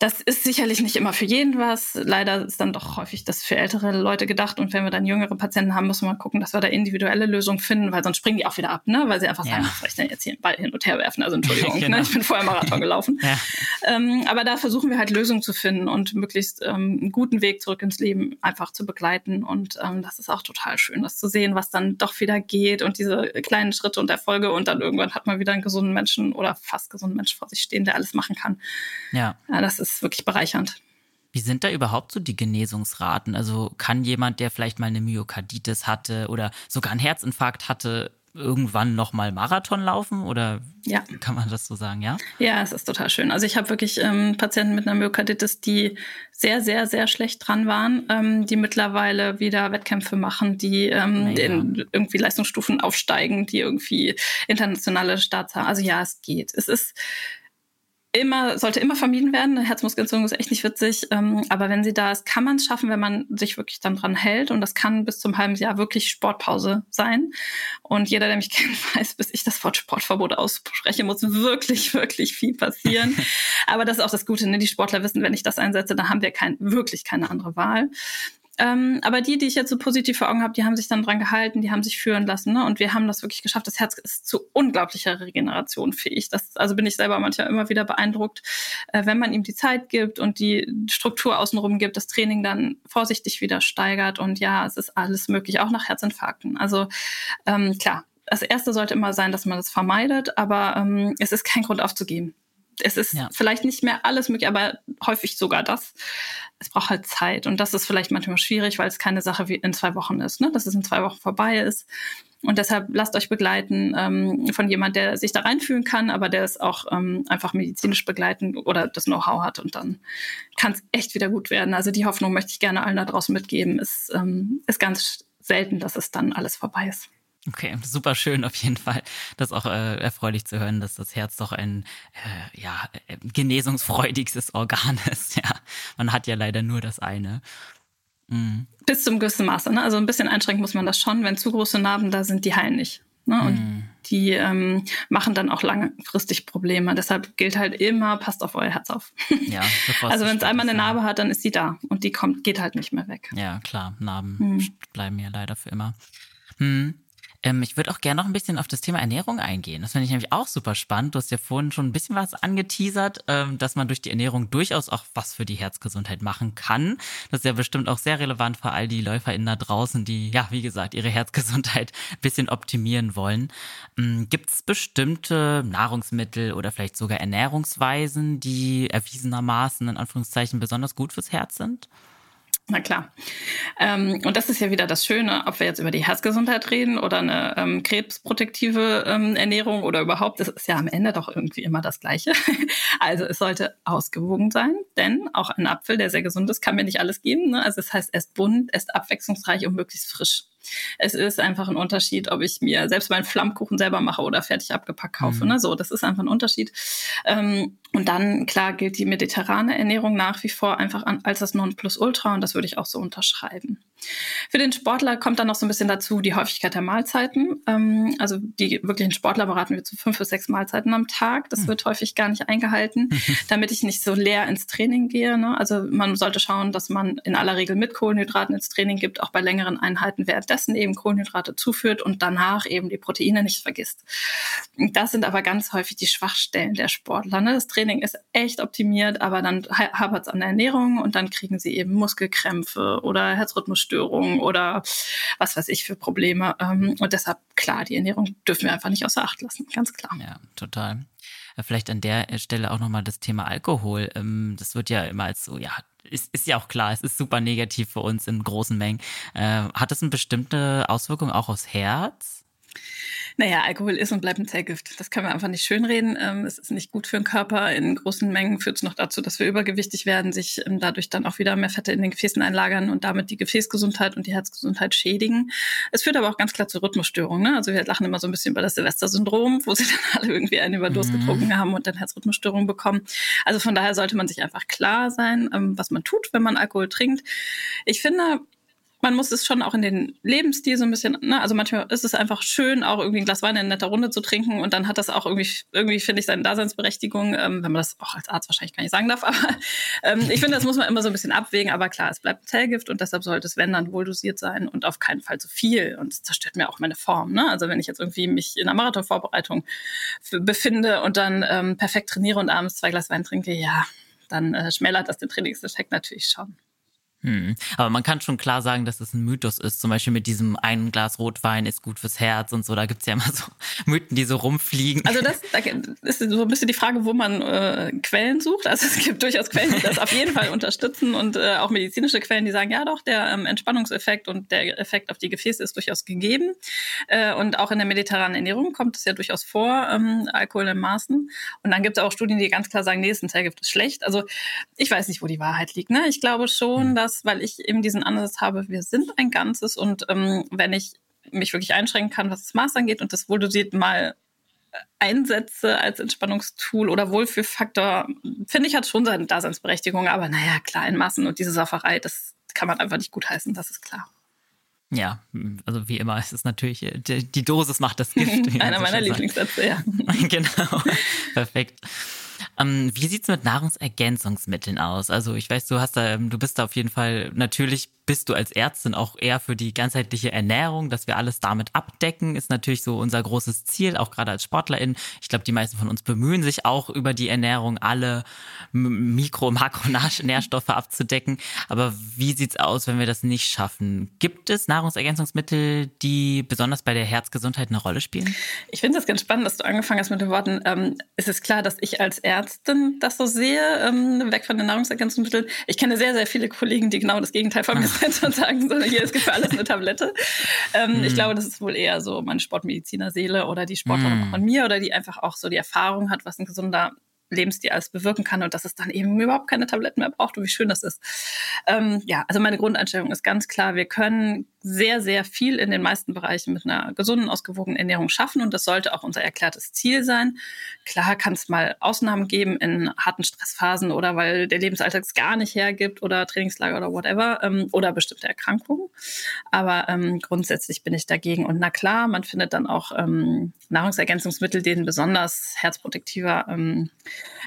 Das ist sicherlich nicht immer für jeden was. Leider ist dann doch häufig das für ältere Leute gedacht. Und wenn wir dann jüngere Patienten haben, müssen wir mal gucken, dass wir da individuelle Lösungen finden, weil sonst springen die auch wieder ab, ne? Weil sie einfach ja. sagen, was soll ich denn jetzt hier einen Ball hin und her werfen? Also Entschuldigung, ne? genau. ne? ich bin vorher Marathon gelaufen. ja. ähm, aber da versuchen wir halt Lösungen zu finden und möglichst ähm, einen guten Weg zurück ins Leben einfach zu begleiten. Und ähm, das ist auch total schön, das zu sehen, was dann doch wieder geht und diese kleinen Schritte und Erfolge. Und dann irgendwann hat man wieder einen gesunden Menschen oder fast gesunden Menschen vor sich stehen, der alles machen kann. Ja. ja das ist ist wirklich bereichernd. Wie sind da überhaupt so die Genesungsraten? Also kann jemand, der vielleicht mal eine Myokarditis hatte oder sogar einen Herzinfarkt hatte, irgendwann noch mal Marathon laufen oder ja. kann man das so sagen, ja? Ja, es ist total schön. Also ich habe wirklich ähm, Patienten mit einer Myokarditis, die sehr, sehr, sehr schlecht dran waren, ähm, die mittlerweile wieder Wettkämpfe machen, die ähm, in irgendwie Leistungsstufen aufsteigen, die irgendwie internationale Starts haben. Also ja, es geht. Es ist immer, sollte immer vermieden werden. Eine Herzmuskelentzündung ist echt nicht witzig. Ähm, aber wenn sie da ist, kann man es schaffen, wenn man sich wirklich dann dran hält. Und das kann bis zum halben Jahr wirklich Sportpause sein. Und jeder, der mich kennt, weiß, bis ich das Wort Sportverbot ausspreche, muss wirklich, wirklich viel passieren. aber das ist auch das Gute. Ne? Die Sportler wissen, wenn ich das einsetze, dann haben wir kein, wirklich keine andere Wahl. Ähm, aber die, die ich jetzt so positiv vor Augen habe, die haben sich dann dran gehalten, die haben sich führen lassen. Ne? Und wir haben das wirklich geschafft. Das Herz ist zu unglaublicher Regeneration fähig. Das, also bin ich selber manchmal immer wieder beeindruckt, äh, wenn man ihm die Zeit gibt und die Struktur außenrum gibt, das Training dann vorsichtig wieder steigert. Und ja, es ist alles möglich, auch nach Herzinfarkten. Also ähm, klar, das Erste sollte immer sein, dass man das vermeidet, aber ähm, es ist kein Grund aufzugeben es ist ja. vielleicht nicht mehr alles möglich, aber häufig sogar das. Es braucht halt Zeit. Und das ist vielleicht manchmal schwierig, weil es keine Sache wie in zwei Wochen ist, ne? dass es in zwei Wochen vorbei ist. Und deshalb lasst euch begleiten ähm, von jemand, der sich da reinfühlen kann, aber der es auch ähm, einfach medizinisch begleiten oder das Know-how hat. Und dann kann es echt wieder gut werden. Also die Hoffnung möchte ich gerne allen da draußen mitgeben. Ist, ähm, ist ganz selten, dass es dann alles vorbei ist. Okay, super schön auf jeden Fall. Das ist auch äh, erfreulich zu hören, dass das Herz doch ein äh, ja, äh, genesungsfreudiges Organ ist. Ja, man hat ja leider nur das eine. Mhm. Bis zum gewissen Maße. Ne? Also ein bisschen einschränken muss man das schon. Wenn zu große Narben da sind, die heilen nicht. Ne? Und mhm. die ähm, machen dann auch langfristig Probleme. Deshalb gilt halt immer, passt auf euer Herz auf. Ja, also wenn es einmal eine Narbe hat, dann ist sie da und die kommt, geht halt nicht mehr weg. Ja, klar, Narben mhm. bleiben ja leider für immer. Hm. Ähm, ich würde auch gerne noch ein bisschen auf das Thema Ernährung eingehen. Das finde ich nämlich auch super spannend. Du hast ja vorhin schon ein bisschen was angeteasert, ähm, dass man durch die Ernährung durchaus auch was für die Herzgesundheit machen kann. Das ist ja bestimmt auch sehr relevant für all die LäuferInnen da draußen, die, ja, wie gesagt, ihre Herzgesundheit ein bisschen optimieren wollen. Ähm, Gibt es bestimmte Nahrungsmittel oder vielleicht sogar Ernährungsweisen, die erwiesenermaßen in Anführungszeichen besonders gut fürs Herz sind? Na klar. Ähm, und das ist ja wieder das Schöne, ob wir jetzt über die Herzgesundheit reden oder eine ähm, krebsprotektive ähm, Ernährung oder überhaupt, das ist ja am Ende doch irgendwie immer das Gleiche. also es sollte ausgewogen sein, denn auch ein Apfel, der sehr gesund ist, kann mir nicht alles geben. Ne? Also das heißt, esst bunt, esst abwechslungsreich und möglichst frisch. Es ist einfach ein Unterschied, ob ich mir selbst meinen Flammkuchen selber mache oder fertig abgepackt kaufe. Mhm. Ne? So, das ist einfach ein Unterschied. Ähm, und dann, klar, gilt die mediterrane Ernährung nach wie vor einfach an, als das Nonplusultra und das würde ich auch so unterschreiben. Für den Sportler kommt dann noch so ein bisschen dazu die Häufigkeit der Mahlzeiten. Ähm, also die wirklichen Sportler beraten wir zu fünf bis sechs Mahlzeiten am Tag. Das hm. wird häufig gar nicht eingehalten, damit ich nicht so leer ins Training gehe. Ne? Also man sollte schauen, dass man in aller Regel mit Kohlenhydraten ins Training gibt, auch bei längeren Einheiten währenddessen eben Kohlenhydrate zuführt und danach eben die Proteine nicht vergisst. Das sind aber ganz häufig die Schwachstellen der Sportler. Ne? Das Training ist echt optimiert, aber dann hapert es an der Ernährung und dann kriegen sie eben Muskelkrämpfe oder Herzrhythmusstörungen oder was weiß ich für Probleme. Ähm, und deshalb, klar, die Ernährung dürfen wir einfach nicht außer Acht lassen, ganz klar. Ja, total. Vielleicht an der Stelle auch nochmal das Thema Alkohol. Ähm, das wird ja immer als so, ja, ist, ist ja auch klar, es ist super negativ für uns in großen Mengen. Äh, hat das eine bestimmte Auswirkung auch aufs Herz? Naja, Alkohol ist und bleibt ein Zellgift. Das können wir einfach nicht schönreden. Ähm, es ist nicht gut für den Körper. In großen Mengen führt es noch dazu, dass wir übergewichtig werden, sich ähm, dadurch dann auch wieder mehr Fette in den Gefäßen einlagern und damit die Gefäßgesundheit und die Herzgesundheit schädigen. Es führt aber auch ganz klar zu Rhythmusstörungen. Ne? Also wir lachen immer so ein bisschen über das Silvester-Syndrom, wo sie dann alle irgendwie einen Überdurst mhm. getrunken haben und dann Herzrhythmusstörungen bekommen. Also von daher sollte man sich einfach klar sein, ähm, was man tut, wenn man Alkohol trinkt. Ich finde, man muss es schon auch in den Lebensstil so ein bisschen, ne? also manchmal ist es einfach schön, auch irgendwie ein Glas Wein in netter Runde zu trinken und dann hat das auch irgendwie, irgendwie finde ich seine Daseinsberechtigung, ähm, wenn man das auch als Arzt wahrscheinlich gar nicht sagen darf, aber ähm, ich finde, das muss man immer so ein bisschen abwägen, aber klar, es bleibt Zellgift und deshalb sollte es, wenn dann, wohl dosiert sein und auf keinen Fall zu viel und es zerstört mir auch meine Form, ne? also wenn ich jetzt irgendwie mich in einer Marathonvorbereitung befinde und dann ähm, perfekt trainiere und abends zwei Glas Wein trinke, ja, dann äh, schmälert das den Trainingseffekt natürlich schon. Hm. Aber man kann schon klar sagen, dass es ein Mythos ist. Zum Beispiel mit diesem ein Glas Rotwein ist gut fürs Herz und so. Da gibt's ja immer so Mythen, die so rumfliegen. Also das, das ist so ein bisschen die Frage, wo man äh, Quellen sucht. Also es gibt durchaus Quellen, die das auf jeden Fall unterstützen und äh, auch medizinische Quellen, die sagen, ja doch, der ähm, Entspannungseffekt und der Effekt auf die Gefäße ist durchaus gegeben. Äh, und auch in der mediterranen Ernährung kommt es ja durchaus vor, ähm, Alkohol in Maßen. Und dann gibt es auch Studien, die ganz klar sagen, nee, ist ein Zellgift ist schlecht. Also ich weiß nicht, wo die Wahrheit liegt. Ne? Ich glaube schon, hm. dass das, weil ich eben diesen Ansatz habe, wir sind ein Ganzes und ähm, wenn ich mich wirklich einschränken kann, was das Maß angeht und das wohldosiert mal äh, einsetze als Entspannungstool oder Wohlfühlfaktor, finde ich, hat schon seine Daseinsberechtigung. Aber naja, klar, in Massen und diese Sauferei, das kann man einfach nicht gutheißen, das ist klar. Ja, also wie immer, es ist natürlich, äh, die Dosis macht das Gift. Einer meiner Lieblingssätze, ja. genau, perfekt. Ähm, wie sieht's mit Nahrungsergänzungsmitteln aus? Also ich weiß, du hast da, ähm, du bist da auf jeden Fall natürlich bist du als Ärztin auch eher für die ganzheitliche Ernährung, dass wir alles damit abdecken, ist natürlich so unser großes Ziel, auch gerade als Sportlerin. Ich glaube, die meisten von uns bemühen sich auch über die Ernährung, alle Mikro-, Makronährstoffe abzudecken. Aber wie sieht's aus, wenn wir das nicht schaffen? Gibt es Nahrungsergänzungsmittel, die besonders bei der Herzgesundheit eine Rolle spielen? Ich finde es ganz spannend, dass du angefangen hast mit den Worten, ähm, es ist klar, dass ich als Ärztin das so sehe, ähm, weg von den Nahrungsergänzungsmitteln. Ich kenne sehr, sehr viele Kollegen, die genau das Gegenteil von mir Zeit und sagen so, hier, es gibt für alles eine Tablette. Ähm, mm. Ich glaube, das ist wohl eher so meine Sportmediziner-Seele oder die Sportlerin mm. von mir oder die einfach auch so die Erfahrung hat, was ein gesunder Lebensstil alles bewirken kann und dass es dann eben überhaupt keine Tabletten mehr braucht und wie schön das ist. Ähm, ja, also meine Grundeinstellung ist ganz klar, wir können sehr, sehr viel in den meisten Bereichen mit einer gesunden, ausgewogenen Ernährung schaffen und das sollte auch unser erklärtes Ziel sein. Klar kann es mal Ausnahmen geben in harten Stressphasen oder weil der Lebensalltag es gar nicht hergibt oder Trainingslager oder whatever ähm, oder bestimmte Erkrankungen. Aber ähm, grundsätzlich bin ich dagegen und na klar, man findet dann auch ähm, Nahrungsergänzungsmittel, denen besonders herzprotektiver ähm,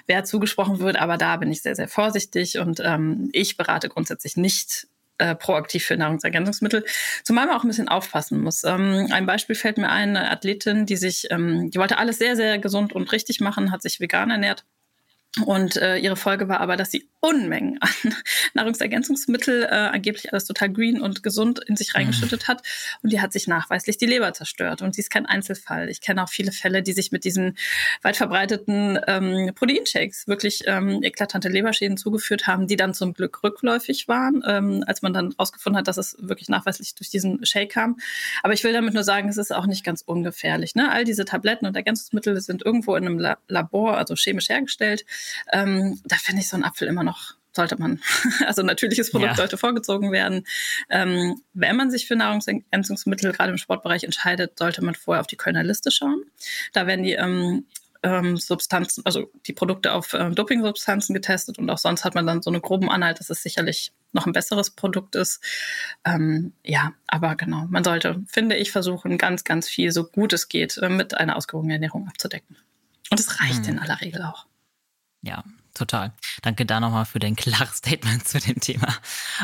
Wert zugesprochen wird, aber da bin ich sehr, sehr vorsichtig und ähm, ich berate grundsätzlich nicht äh, proaktiv für Nahrungsergänzungsmittel, zumal man auch ein bisschen aufpassen muss. Ähm, ein Beispiel fällt mir ein, eine Athletin, die sich, ähm, die wollte alles sehr, sehr gesund und richtig machen, hat sich vegan ernährt und äh, ihre Folge war aber, dass sie Unmengen an Nahrungsergänzungsmittel, äh, angeblich alles total green und gesund in sich reingeschüttet hat. Und die hat sich nachweislich die Leber zerstört. Und sie ist kein Einzelfall. Ich kenne auch viele Fälle, die sich mit diesen weit verbreiteten ähm, Proteinshakes wirklich ähm, eklatante Leberschäden zugeführt haben, die dann zum Glück rückläufig waren, ähm, als man dann rausgefunden hat, dass es wirklich nachweislich durch diesen Shake kam. Aber ich will damit nur sagen, es ist auch nicht ganz ungefährlich. Ne? All diese Tabletten und Ergänzungsmittel sind irgendwo in einem Labor, also chemisch hergestellt ähm, da finde ich so ein Apfel immer noch sollte man, also natürliches Produkt ja. sollte vorgezogen werden. Ähm, wenn man sich für Nahrungsergänzungsmittel gerade im Sportbereich entscheidet, sollte man vorher auf die Kölner Liste schauen. Da werden die ähm, ähm, Substanzen, also die Produkte auf ähm, Dopingsubstanzen getestet und auch sonst hat man dann so eine groben Anhalt, dass es sicherlich noch ein besseres Produkt ist. Ähm, ja, aber genau, man sollte, finde ich, versuchen, ganz, ganz viel, so gut es geht, äh, mit einer ausgewogenen Ernährung abzudecken. Und es reicht hm. in aller Regel auch. Ja, total. Danke da nochmal für dein klares Statement zu dem Thema.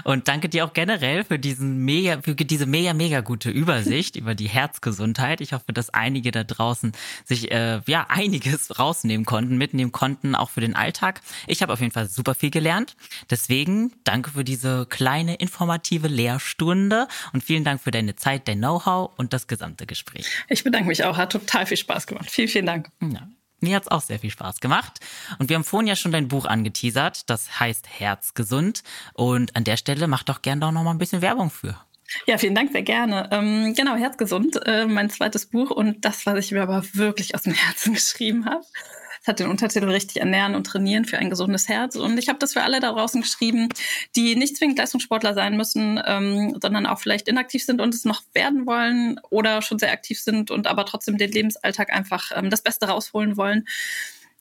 Und danke dir auch generell für diesen mega, für diese mega, mega gute Übersicht über die Herzgesundheit. Ich hoffe, dass einige da draußen sich äh, ja einiges rausnehmen konnten, mitnehmen konnten, auch für den Alltag. Ich habe auf jeden Fall super viel gelernt. Deswegen danke für diese kleine informative Lehrstunde und vielen Dank für deine Zeit, dein Know-how und das gesamte Gespräch. Ich bedanke mich auch. Hat total viel Spaß gemacht. Vielen, vielen Dank. Ja. Mir hat's auch sehr viel Spaß gemacht. Und wir haben vorhin ja schon dein Buch angeteasert. Das heißt Herzgesund. Und an der Stelle mach doch gern doch noch mal ein bisschen Werbung für. Ja, vielen Dank, sehr gerne. Ähm, genau, Herzgesund, äh, mein zweites Buch und das, was ich mir aber wirklich aus dem Herzen geschrieben habe. Es hat den Untertitel Richtig ernähren und trainieren für ein gesundes Herz. Und ich habe das für alle da draußen geschrieben, die nicht zwingend Leistungssportler sein müssen, ähm, sondern auch vielleicht inaktiv sind und es noch werden wollen oder schon sehr aktiv sind und aber trotzdem den Lebensalltag einfach ähm, das Beste rausholen wollen.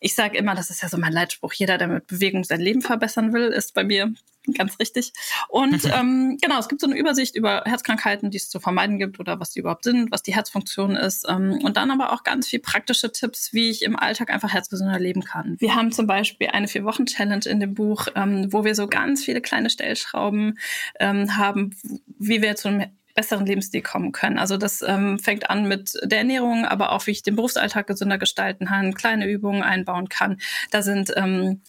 Ich sage immer, das ist ja so mein Leitspruch, jeder, der mit Bewegung sein Leben verbessern will, ist bei mir ganz richtig. Und ähm, genau, es gibt so eine Übersicht über Herzkrankheiten, die es zu vermeiden gibt oder was die überhaupt sind, was die Herzfunktion ist. Ähm, und dann aber auch ganz viel praktische Tipps, wie ich im Alltag einfach herzgesünder leben kann. Wir haben zum Beispiel eine Vier-Wochen-Challenge in dem Buch, ähm, wo wir so ganz viele kleine Stellschrauben ähm, haben, wie wir zu einem besseren Lebensstil kommen können. Also das ähm, fängt an mit der Ernährung, aber auch wie ich den Berufsalltag gesünder gestalten kann, kleine Übungen einbauen kann. Da sind ähm,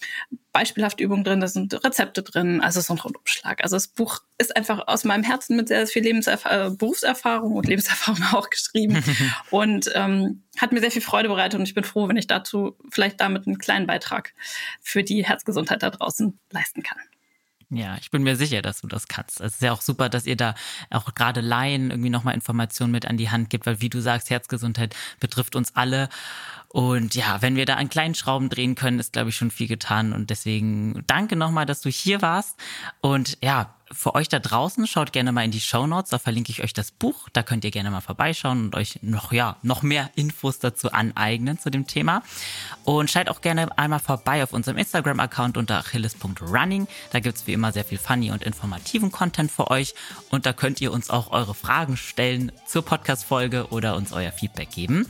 beispielhafte Übungen drin, da sind Rezepte drin, also so ein Rundumschlag. Also das Buch ist einfach aus meinem Herzen mit sehr viel Lebenserf äh, Berufserfahrung und Lebenserfahrung auch geschrieben und ähm, hat mir sehr viel Freude bereitet und ich bin froh, wenn ich dazu vielleicht damit einen kleinen Beitrag für die Herzgesundheit da draußen leisten kann. Ja, ich bin mir sicher, dass du das kannst. Es ist ja auch super, dass ihr da auch gerade Laien irgendwie nochmal Informationen mit an die Hand gibt, weil wie du sagst, Herzgesundheit betrifft uns alle. Und ja, wenn wir da an kleinen Schrauben drehen können, ist, glaube ich, schon viel getan. Und deswegen danke nochmal, dass du hier warst. Und ja, für euch da draußen, schaut gerne mal in die Show Notes, da verlinke ich euch das Buch, da könnt ihr gerne mal vorbeischauen und euch noch, ja, noch mehr Infos dazu aneignen zu dem Thema. Und schaut auch gerne einmal vorbei auf unserem Instagram-Account unter achilles.running, da gibt's wie immer sehr viel funny und informativen Content für euch und da könnt ihr uns auch eure Fragen stellen zur Podcast-Folge oder uns euer Feedback geben.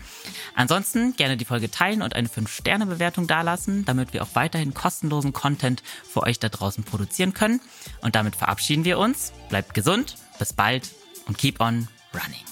Ansonsten gerne die Folge teilen und eine 5-Sterne-Bewertung dalassen, damit wir auch weiterhin kostenlosen Content für euch da draußen produzieren können und damit verabschieden verabschieden wir uns. Bleibt gesund, bis bald und keep on running.